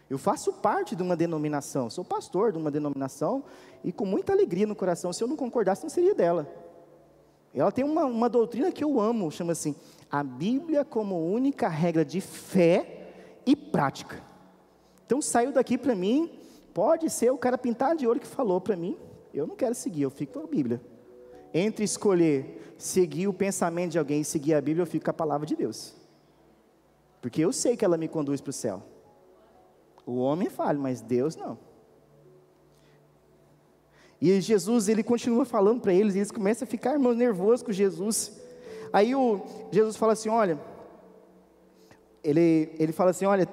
Eu faço parte de uma denominação, sou pastor de uma denominação e com muita alegria no coração. Se eu não concordasse, não seria dela. Ela tem uma, uma doutrina que eu amo, chama assim: a Bíblia como única regra de fé e prática. Então saiu daqui para mim, pode ser o cara pintado de ouro que falou para mim, eu não quero seguir, eu fico com a Bíblia. Entre escolher seguir o pensamento de alguém e seguir a Bíblia, eu fico com a palavra de Deus. Porque eu sei que ela me conduz para o céu. O homem falho, mas Deus não. E Jesus, ele continua falando para eles, e eles começam a ficar irmãos, nervosos com Jesus. Aí o, Jesus fala assim: olha, ele, ele fala assim: olha,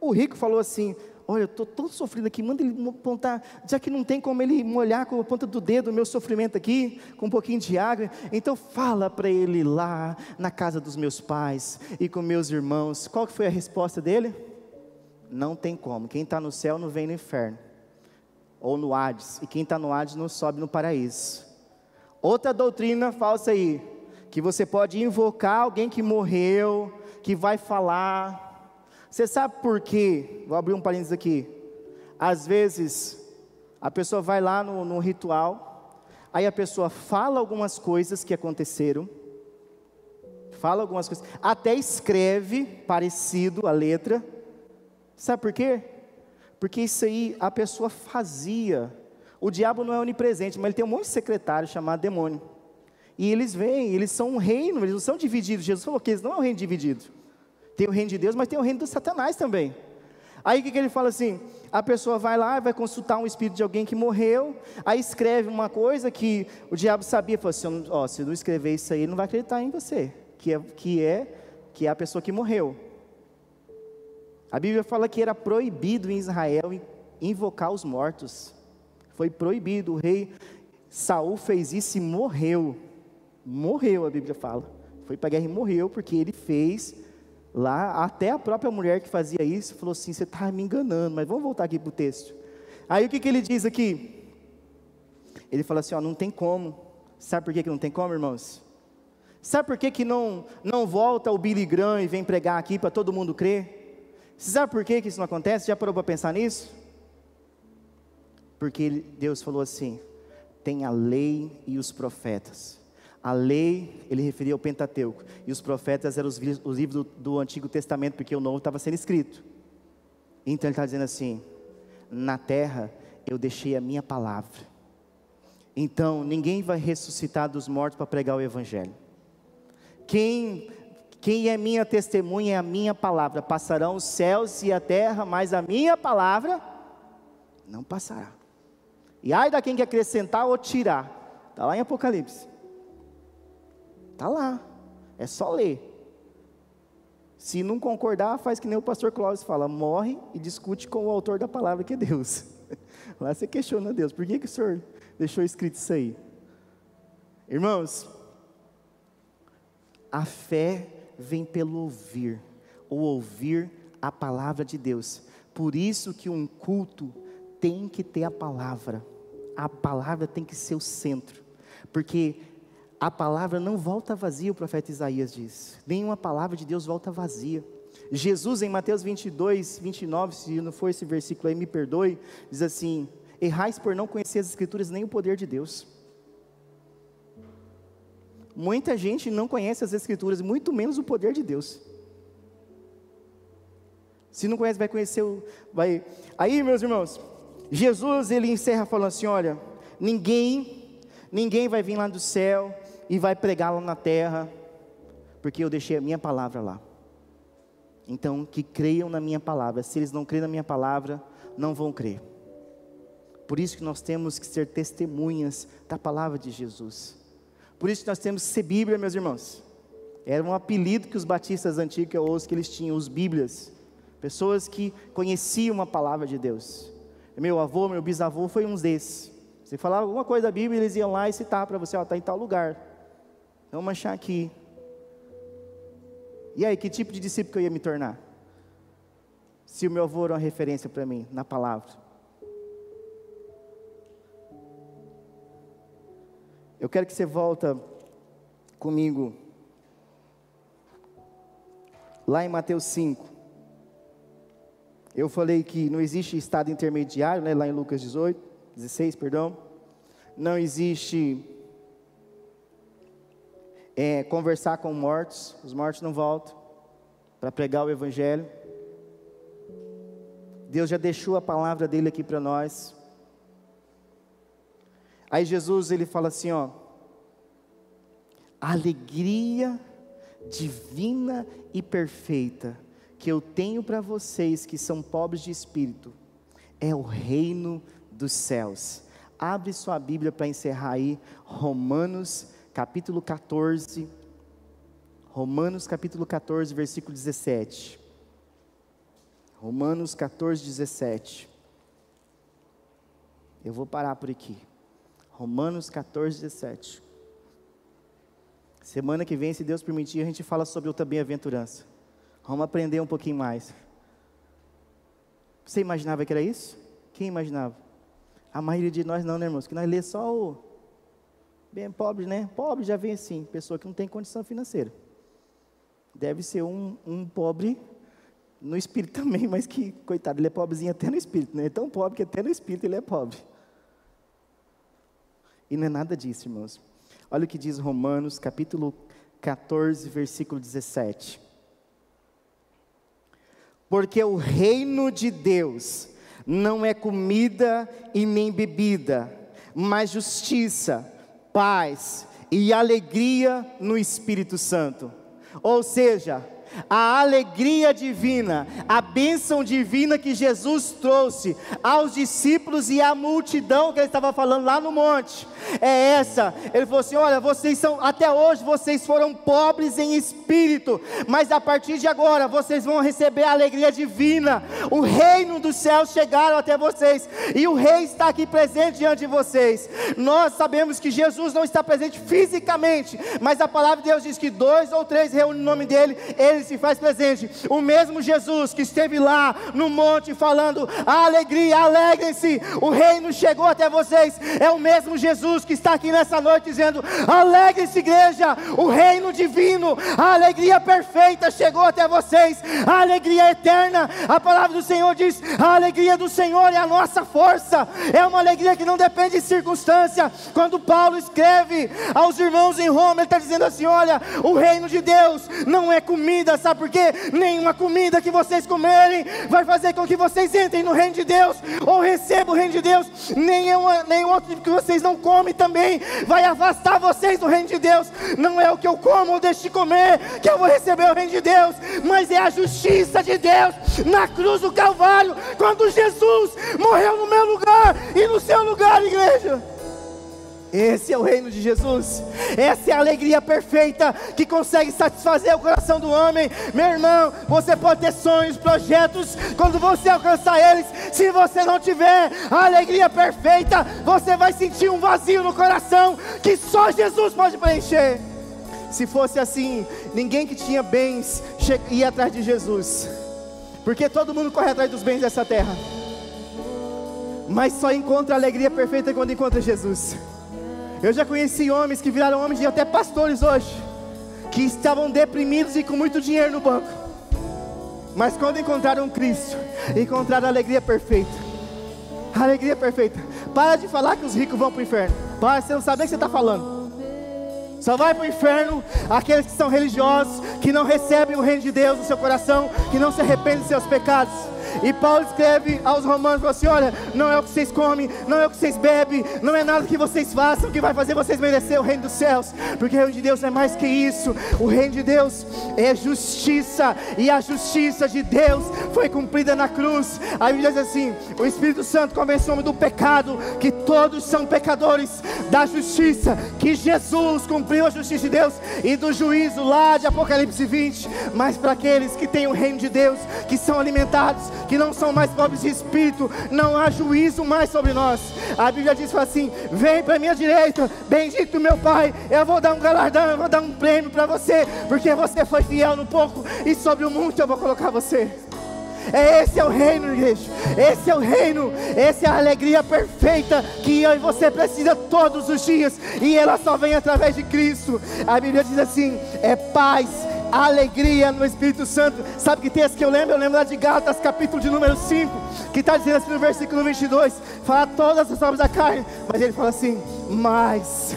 o rico falou assim: olha, eu estou todo sofrido aqui, manda ele apontar, já que não tem como ele molhar com a ponta do dedo o meu sofrimento aqui, com um pouquinho de água, então fala para ele lá na casa dos meus pais e com meus irmãos. Qual que foi a resposta dele? Não tem como, quem está no céu não vem no inferno ou no Hades, e quem está no Hades não sobe no paraíso. Outra doutrina falsa aí, que você pode invocar alguém que morreu, que vai falar. Você sabe por quê? Vou abrir um parênteses aqui. Às vezes, a pessoa vai lá no, no ritual, aí a pessoa fala algumas coisas que aconteceram, fala algumas coisas, até escreve parecido a letra. Sabe por quê? Porque isso aí a pessoa fazia. O diabo não é onipresente, mas ele tem um monte de secretário chamado demônio. E eles vêm, eles são um reino, eles não são divididos. Jesus falou que eles não é um reino dividido. Tem o reino de Deus, mas tem o reino do Satanás também. Aí o que, que ele fala assim? A pessoa vai lá, vai consultar um espírito de alguém que morreu, aí escreve uma coisa que o diabo sabia, falou assim, ó, se não escrever isso aí, ele não vai acreditar em você, que é, que é, que é a pessoa que morreu. A Bíblia fala que era proibido em Israel invocar os mortos. Foi proibido. O rei Saul fez isso e morreu. Morreu, a Bíblia fala. Foi para a guerra e morreu porque ele fez lá. Até a própria mulher que fazia isso falou assim: Você está me enganando. Mas vamos voltar aqui para o texto. Aí o que, que ele diz aqui? Ele fala assim: ó, Não tem como. Sabe por que, que não tem como, irmãos? Sabe por que, que não, não volta o Billy Graham e vem pregar aqui para todo mundo crer? Você sabe por que, que isso não acontece? Já parou para pensar nisso? Porque Deus falou assim: tem a lei e os profetas. A lei, ele referia ao Pentateuco, e os profetas eram os, os livros do, do, Antigo Testamento, porque o Novo estava sendo escrito. Então ele está dizendo assim: na terra eu deixei a minha palavra. Então ninguém vai ressuscitar dos mortos para pregar o Evangelho. Quem quem é minha testemunha é a minha palavra. Passarão os céus e a terra, mas a minha palavra não passará. E ai da quem que acrescentar ou tirar. Está lá em Apocalipse. Está lá. É só ler. Se não concordar, faz que nem o pastor Clóvis fala: morre e discute com o autor da palavra, que é Deus. <laughs> Lá você questiona Deus: por que, que o senhor deixou escrito isso aí? Irmãos, a fé vem pelo ouvir, ou ouvir a palavra de Deus. Por isso que um culto tem que ter a palavra. a palavra tem que ser o centro, porque a palavra não volta vazia, o profeta Isaías diz. Nenhuma palavra de Deus volta vazia. Jesus, em Mateus 22, 29, se não for esse versículo aí, me perdoe, diz assim: Errais por não conhecer as Escrituras nem o poder de Deus. Muita gente não conhece as Escrituras, muito menos o poder de Deus. Se não conhece, vai conhecer o. Vai. Aí, meus irmãos, Jesus ele encerra falando assim: olha, ninguém, ninguém vai vir lá do céu e vai pregar lá na terra, porque eu deixei a minha palavra lá. Então, que creiam na minha palavra. Se eles não creem na minha palavra, não vão crer. Por isso que nós temos que ser testemunhas da palavra de Jesus. Por isso que nós temos que ser Bíblia, meus irmãos. Era um apelido que os batistas antigos eu ouço que eles tinham, os Bíblias. Pessoas que conheciam a palavra de Deus. Meu avô, meu bisavô foi um desses. Você falava alguma coisa da Bíblia, eles iam lá e citavam para você, está em tal lugar. Vamos achar aqui. E aí, que tipo de discípulo eu ia me tornar? Se o meu avô era uma referência para mim, na palavra. Eu quero que você volta comigo lá em Mateus 5. Eu falei que não existe estado intermediário, né, lá em Lucas 18, 16, perdão. Não existe é, conversar com mortos, os mortos não voltam para pregar o Evangelho. Deus já deixou a palavra dele aqui para nós. Aí Jesus ele fala assim, ó, a alegria divina e perfeita que eu tenho para vocês que são pobres de espírito é o reino dos céus. Abre sua Bíblia para encerrar aí, Romanos capítulo 14. Romanos capítulo 14, versículo 17. Romanos 14, 17. Eu vou parar por aqui. Romanos 14, 17. Semana que vem, se Deus permitir, a gente fala sobre outra bem-aventurança. Vamos aprender um pouquinho mais. Você imaginava que era isso? Quem imaginava? A maioria de nós não, né, irmãos? Que nós lê só o bem pobre, né? Pobre já vem assim, pessoa que não tem condição financeira. Deve ser um, um pobre no espírito <laughs> também, mas que, coitado, ele é pobrezinho até no espírito, né? É tão pobre que até no espírito ele é pobre. E não é nada disso, irmãos. Olha o que diz Romanos, capítulo 14, versículo 17 porque o reino de Deus não é comida e nem bebida, mas justiça, paz e alegria no Espírito Santo. Ou seja, a alegria divina, a bênção divina que Jesus trouxe aos discípulos e à multidão que ele estava falando lá no monte, é essa. Ele falou assim: Olha, vocês são, até hoje vocês foram pobres em espírito, mas a partir de agora vocês vão receber a alegria divina. O reino dos céus chegaram até vocês, e o rei está aqui presente diante de vocês. Nós sabemos que Jesus não está presente fisicamente, mas a palavra de Deus diz que dois ou três reúnem o nome dele, ele se faz presente. O mesmo Jesus que esteve lá no monte falando: alegria, alegrem-se, o reino chegou até vocês. É o mesmo Jesus que está aqui nessa noite dizendo: alegrem-se, igreja, o reino divino, a alegria perfeita chegou até vocês, a alegria eterna. A palavra do Senhor diz: a alegria do Senhor é a nossa força, é uma alegria que não depende de circunstância. Quando Paulo escreve aos irmãos em Roma, ele está dizendo assim: olha, o reino de Deus não é comida sabe por quê? Nenhuma comida que vocês comerem vai fazer com que vocês entrem no reino de Deus, ou recebam o reino de Deus, nenhum, nenhum outro que vocês não comem também vai afastar vocês do reino de Deus. Não é o que eu como ou deixo de comer que eu vou receber o reino de Deus, mas é a justiça de Deus na cruz do Calvário, quando Jesus morreu no meu lugar e no seu lugar, igreja. Esse é o reino de Jesus. Essa é a alegria perfeita que consegue satisfazer o coração do homem. Meu irmão, você pode ter sonhos, projetos, quando você alcançar eles, se você não tiver a alegria perfeita, você vai sentir um vazio no coração que só Jesus pode preencher. Se fosse assim, ninguém que tinha bens ia atrás de Jesus, porque todo mundo corre atrás dos bens dessa terra. mas só encontra alegria perfeita quando encontra Jesus. Eu já conheci homens que viraram homens e até pastores hoje, que estavam deprimidos e com muito dinheiro no banco, mas quando encontraram Cristo, encontraram a alegria perfeita. Alegria perfeita. Para de falar que os ricos vão para o inferno. Para, você não sabe o que você está falando. Só vai para o inferno aqueles que são religiosos, que não recebem o reino de Deus no seu coração, que não se arrependem dos seus pecados. E Paulo escreve aos romanos, fala assim, olha, não é o que vocês comem, não é o que vocês bebem, não é nada que vocês façam que vai fazer vocês merecer o reino dos céus, porque o reino de Deus é mais que isso, o reino de Deus é justiça, e a justiça de Deus foi cumprida na cruz, a Bíblia diz assim, o Espírito Santo convenceu o homem do pecado, que todos são pecadores, da justiça, que Jesus cumpriu a justiça de Deus, e do juízo lá de Apocalipse 20, mas para aqueles que têm o reino de Deus, que são alimentados, que não são mais pobres de espírito, não há juízo mais sobre nós. A Bíblia diz assim: vem para minha direita, bendito meu Pai, eu vou dar um galardão, eu vou dar um prêmio para você, porque você foi fiel no pouco, e sobre o muito eu vou colocar você. É esse é o reino, igreja. Esse é o reino. Essa é a alegria perfeita que eu e você precisa todos os dias. E ela só vem através de Cristo. A Bíblia diz assim: é paz alegria no Espírito Santo. Sabe que texto que eu lembro? Eu lembro lá de Gálatas, capítulo de número 5, que está dizendo assim no versículo 22, fala todas as obras da carne, mas ele fala assim, mas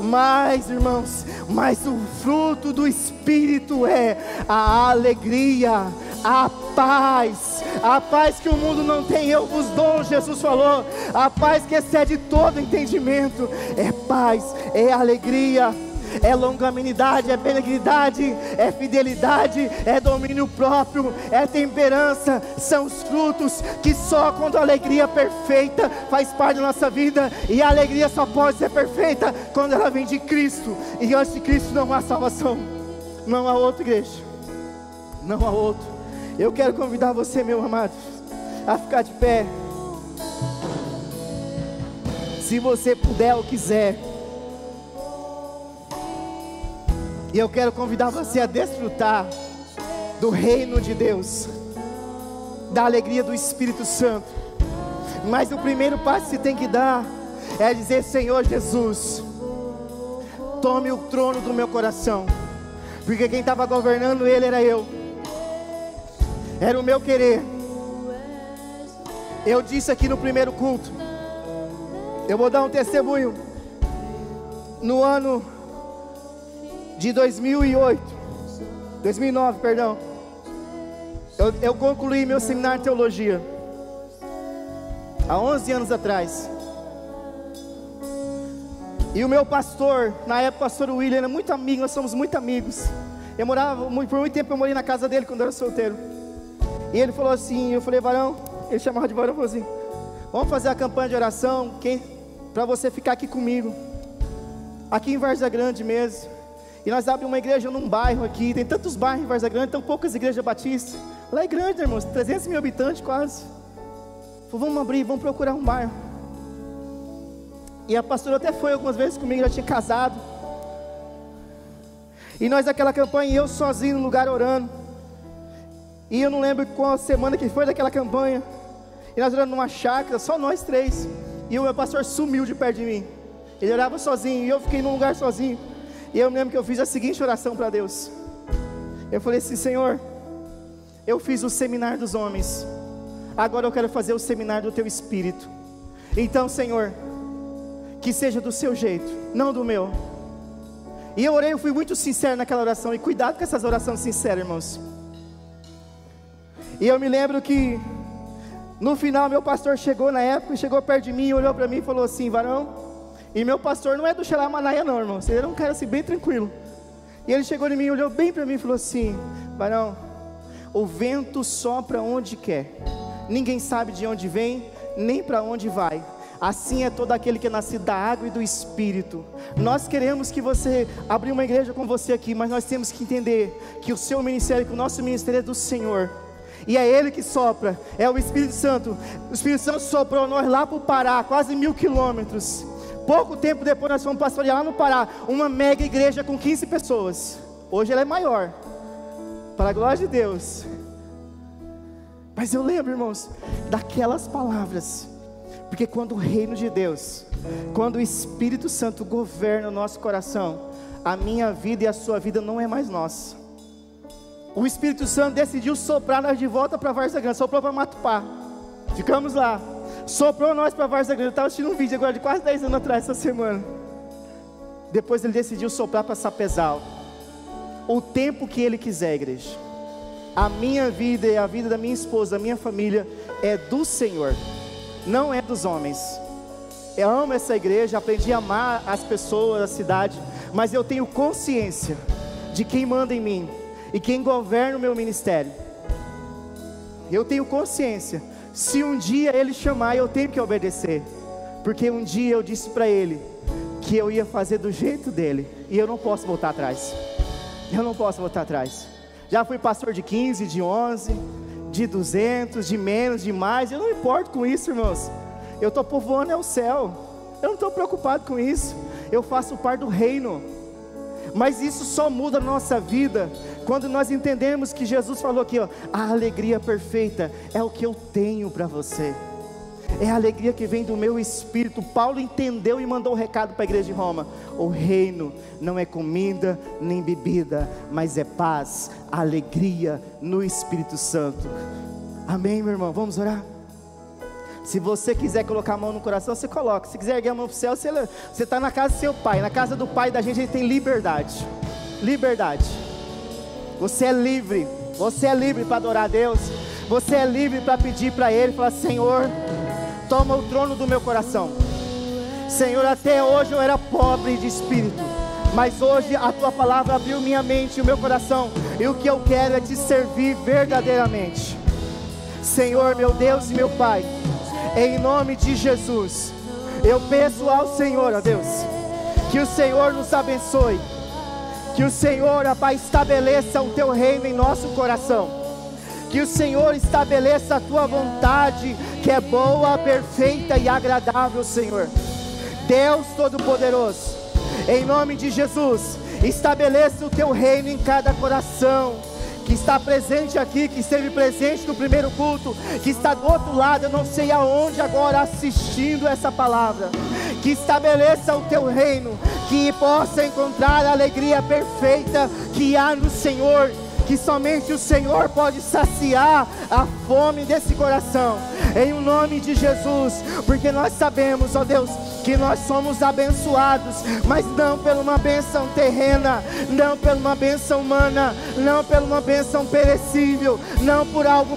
mas, irmãos, mas o fruto do Espírito é a alegria, a paz, a paz que o mundo não tem, eu vos dou, Jesus falou, a paz que excede todo entendimento, é paz, é alegria é longanimidade, é benignidade, é fidelidade, é domínio próprio, é temperança, são os frutos que só quando a alegria perfeita faz parte da nossa vida, e a alegria só pode ser perfeita quando ela vem de Cristo, e antes de Cristo não há salvação, não há outra igreja, não há outro. Eu quero convidar você, meu amado, a ficar de pé. Se você puder ou quiser. E eu quero convidar você a desfrutar do reino de Deus, da alegria do Espírito Santo. Mas o primeiro passo que você tem que dar é dizer: Senhor Jesus, tome o trono do meu coração, porque quem estava governando ele era eu, era o meu querer. Eu disse aqui no primeiro culto, eu vou dar um testemunho. No ano de 2008, 2009, perdão, eu, eu concluí meu seminário de teologia, há 11 anos atrás. E o meu pastor, na época o pastor William, era muito amigo, nós somos muito amigos. Eu morava, por muito tempo eu morei na casa dele quando eu era solteiro. E ele falou assim, eu falei, varão, ele chamava de varão, falou assim, vamos fazer a campanha de oração, para você ficar aqui comigo. Aqui em Varza Grande mesmo. E nós abrimos uma igreja num bairro aqui. Tem tantos bairros em Varza Grande, tão poucas igrejas batistas. Lá é grande, irmãos, 300 mil habitantes quase. Falei, vamos abrir, vamos procurar um bairro. E a pastora até foi algumas vezes comigo, já tinha casado. E nós naquela campanha, eu sozinho no lugar orando. E eu não lembro qual semana que foi daquela campanha. E nós orando numa chácara, só nós três. E o meu pastor sumiu de perto de mim. Ele orava sozinho e eu fiquei num lugar sozinho. E eu me lembro que eu fiz a seguinte oração para Deus. Eu falei assim: Senhor, eu fiz o seminário dos homens, agora eu quero fazer o seminário do teu espírito. Então, Senhor, que seja do seu jeito, não do meu. E eu orei, eu fui muito sincero naquela oração. E cuidado com essas orações sinceras, irmãos. E eu me lembro que no final meu pastor chegou na época, chegou perto de mim, olhou para mim e falou assim: Varão, e meu pastor não é do Xelamanaia não, irmão. Ele era um cara assim bem tranquilo. E ele chegou em mim, olhou bem para mim e falou assim: Barão, o vento sopra onde quer. Ninguém sabe de onde vem, nem para onde vai. Assim é todo aquele que é nascido da água e do Espírito. Nós queremos que você abra uma igreja com você aqui, mas nós temos que entender que o seu ministério, que o nosso ministério é do Senhor. E é Ele que sopra, é o Espírito Santo. O Espírito Santo soprou nós lá para o Pará, quase mil quilômetros. Pouco tempo depois nós fomos pastorear lá no Pará, uma mega igreja com 15 pessoas. Hoje ela é maior. Para a glória de Deus. Mas eu lembro, irmãos, daquelas palavras. Porque quando o reino de Deus, quando o Espírito Santo governa o nosso coração, a minha vida e a sua vida não é mais nossa. O Espírito Santo decidiu soprar nós de volta para Varsa Grande, soprou para Matupá. Ficamos lá. Soprou nós para Varsa Grande. Eu estava assistindo um vídeo agora de quase 10 anos atrás, essa semana. Depois ele decidiu soprar para Sapezal. O tempo que ele quiser, igreja. A minha vida e a vida da minha esposa, da minha família é do Senhor, não é dos homens. Eu amo essa igreja, aprendi a amar as pessoas, a cidade, mas eu tenho consciência de quem manda em mim e quem governa o meu ministério. Eu tenho consciência. Se um dia ele chamar, eu tenho que obedecer, porque um dia eu disse para ele que eu ia fazer do jeito dele e eu não posso voltar atrás. Eu não posso voltar atrás. Já fui pastor de 15, de 11, de 200, de menos, de mais. Eu não importo com isso, irmãos. Eu estou povoando é o céu. Eu não estou preocupado com isso. Eu faço parte do reino. Mas isso só muda a nossa vida quando nós entendemos que Jesus falou aqui, ó, a alegria perfeita é o que eu tenho para você. É a alegria que vem do meu espírito. Paulo entendeu e mandou um recado para a igreja de Roma: o reino não é comida nem bebida, mas é paz, alegria no Espírito Santo. Amém, meu irmão? Vamos orar? Se você quiser colocar a mão no coração, você coloca. Se quiser erguer a mão para o céu, você está na casa do seu pai. Na casa do pai da gente, a gente tem liberdade. Liberdade. Você é livre. Você é livre para adorar a Deus. Você é livre para pedir para Ele, falar: Senhor, toma o trono do meu coração. Senhor, até hoje eu era pobre de espírito, mas hoje a tua palavra abriu minha mente e o meu coração, e o que eu quero é te servir verdadeiramente. Senhor, meu Deus e meu Pai, em nome de Jesus, eu peço ao Senhor, ó Deus, que o Senhor nos abençoe, que o Senhor, ó Pai, estabeleça o teu reino em nosso coração, que o Senhor estabeleça a tua vontade, que é boa, perfeita e agradável, Senhor. Deus Todo-Poderoso, em nome de Jesus, estabeleça o teu reino em cada coração que está presente aqui, que esteve presente no primeiro culto, que está do outro lado, eu não sei aonde agora assistindo essa palavra. Que estabeleça o teu reino, que possa encontrar a alegria perfeita que há no Senhor que somente o Senhor pode saciar a fome desse coração, em o nome de Jesus, porque nós sabemos, ó Deus, que nós somos abençoados, mas não por uma benção terrena, não por uma benção humana, não por uma benção perecível, não por algo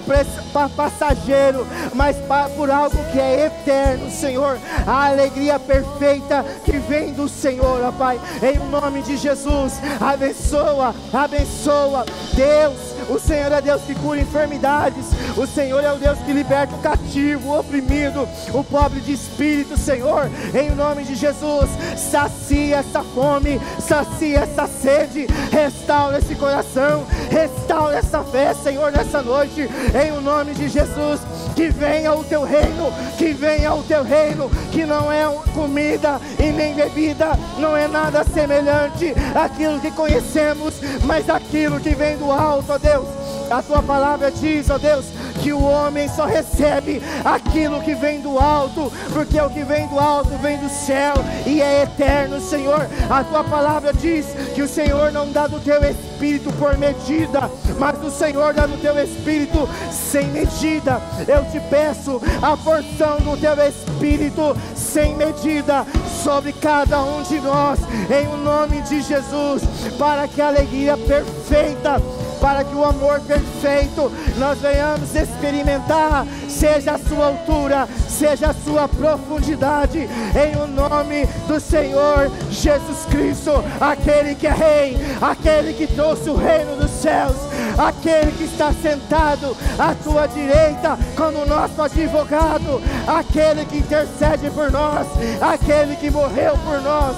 passageiro, mas por algo que é eterno, Senhor. A alegria perfeita que vem do Senhor, ó Pai, em nome de Jesus. Abençoa, abençoa, Deus. O Senhor é Deus que cura enfermidades. O Senhor é o Deus que liberta o cativo, o oprimido, o pobre de espírito, Senhor. Em nome de Jesus, sacia essa fome, sacia essa sede, restaura esse coração, restaura essa fé, Senhor, nessa noite. Em nome de Jesus, que venha o teu reino, que venha o teu reino, que não é comida e nem bebida, não é nada semelhante àquilo que conhecemos, mas aquilo que vem do alto, ó Deus. A tua palavra diz, ó Deus, que o homem só recebe aquilo que vem do alto, porque o que vem do alto vem do céu e é eterno, Senhor. A tua palavra diz que o Senhor não dá do teu espírito por medida, mas o Senhor dá do teu espírito sem medida. Eu te peço a porção do teu espírito sem medida sobre cada um de nós, em o nome de Jesus, para que a alegria perfeita para que o amor perfeito nós venhamos experimentar, seja a sua altura, seja a sua profundidade, em o nome do Senhor Jesus Cristo, aquele que é Rei, aquele que trouxe o reino dos céus, aquele que está sentado à tua direita como nosso advogado, aquele que intercede por nós, aquele que morreu por nós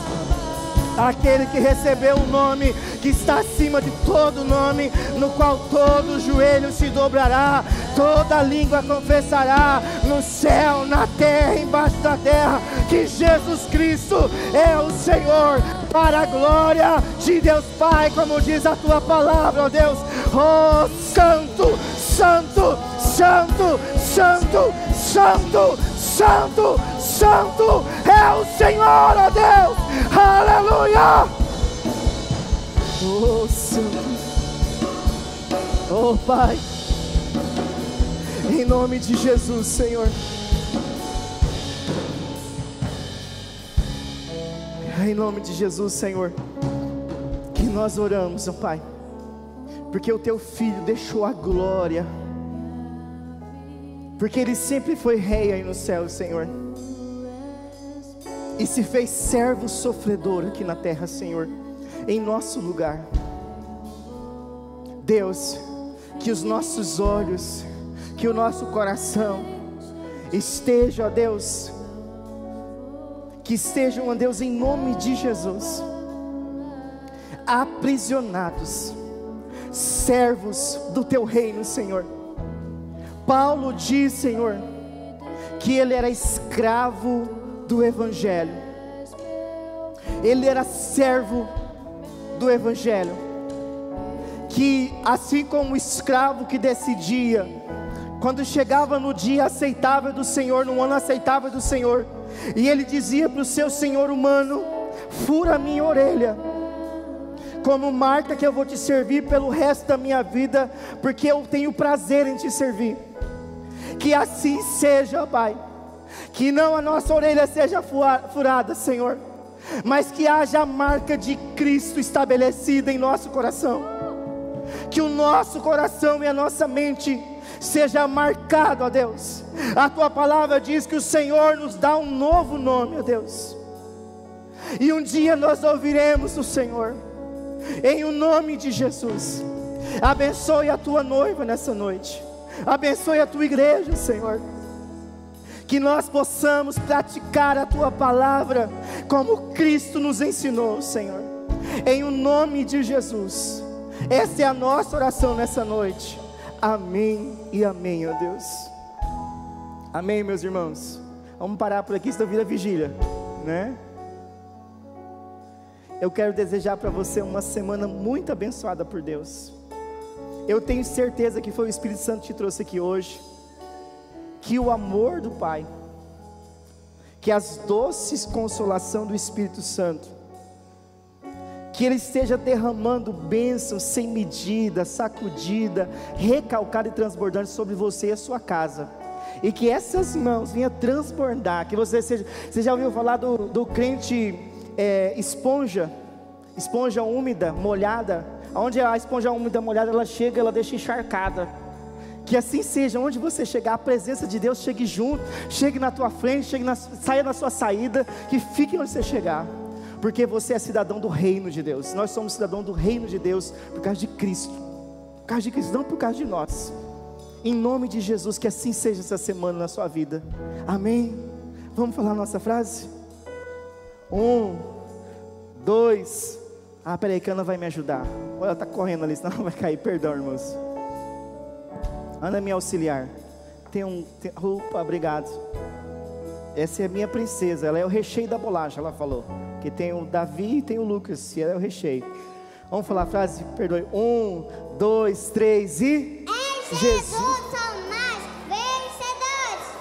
aquele que recebeu o nome que está acima de todo nome, no qual todo joelho se dobrará, toda língua confessará, no céu, na terra, embaixo da terra, que Jesus Cristo é o Senhor, para a glória de Deus Pai, como diz a tua palavra, ó Deus, oh Santo, Santo, Santo Santo, Santo, Santo, Santo, é o Senhor, ó Deus, aleluia. Oh, Santo, oh Pai, em nome de Jesus, Senhor. Em nome de Jesus, Senhor, que nós oramos, ó Pai, porque o Teu Filho deixou a glória, porque Ele sempre foi rei aí no céu, Senhor, e se fez servo sofredor aqui na terra, Senhor, em nosso lugar. Deus, que os nossos olhos, que o nosso coração esteja, ó Deus, que estejam, ó Deus, em nome de Jesus, aprisionados, servos do teu reino, Senhor. Paulo diz, Senhor, que ele era escravo do Evangelho, ele era servo do Evangelho, que assim como o escravo que decidia, quando chegava no dia aceitável do Senhor, no ano aceitável do Senhor, e ele dizia para o seu senhor humano: fura a minha orelha, como marca que eu vou te servir pelo resto da minha vida, porque eu tenho prazer em te servir. Que assim seja, Pai. Que não a nossa orelha seja furada, Senhor, mas que haja a marca de Cristo estabelecida em nosso coração. Que o nosso coração e a nossa mente seja marcado, ó Deus. A tua palavra diz que o Senhor nos dá um novo nome, ó Deus. E um dia nós ouviremos o Senhor, em o nome de Jesus. Abençoe a tua noiva nessa noite, abençoe a tua igreja, Senhor. Que nós possamos praticar a tua palavra como Cristo nos ensinou, Senhor. Em o nome de Jesus. Essa é a nossa oração nessa noite. Amém e amém, ó Deus. Amém, meus irmãos. Vamos parar por aqui, senão vira vigília, né? Eu quero desejar para você uma semana muito abençoada por Deus. Eu tenho certeza que foi o Espírito Santo que te trouxe aqui hoje. Que o amor do Pai, que as doces consolação do Espírito Santo, que Ele esteja derramando bênçãos sem medida, sacudida, recalcada e transbordante sobre você e a sua casa. E que essas mãos venham transbordar. Que você seja. Você já ouviu falar do, do crente é, esponja? Esponja úmida, molhada. Onde a esponja úmida molhada ela chega, ela deixa encharcada. Que assim seja, onde você chegar, a presença de Deus chegue junto, chegue na tua frente, chegue na, saia na sua saída, que fique onde você chegar porque você é cidadão do reino de Deus. Nós somos cidadão do reino de Deus por causa de Cristo, por causa de Cristo, não por causa de nós. Em nome de Jesus, que assim seja essa semana na sua vida. Amém. Vamos falar a nossa frase? Um, dois. Ah, peraí, que Ana vai me ajudar. Olha, ela está correndo ali, senão ela <laughs> vai cair. Perdão, irmãos. Ana, me auxiliar. Tem um. Tem, opa, obrigado. Essa é a minha princesa. Ela é o recheio da bolacha, ela falou que tem o Davi e tem o Lucas, e é o recheio. Vamos falar a frase, perdoe. Um, dois, três e. Em Jesus, vencedores.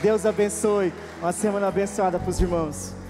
Deus abençoe. Uma semana abençoada para os irmãos.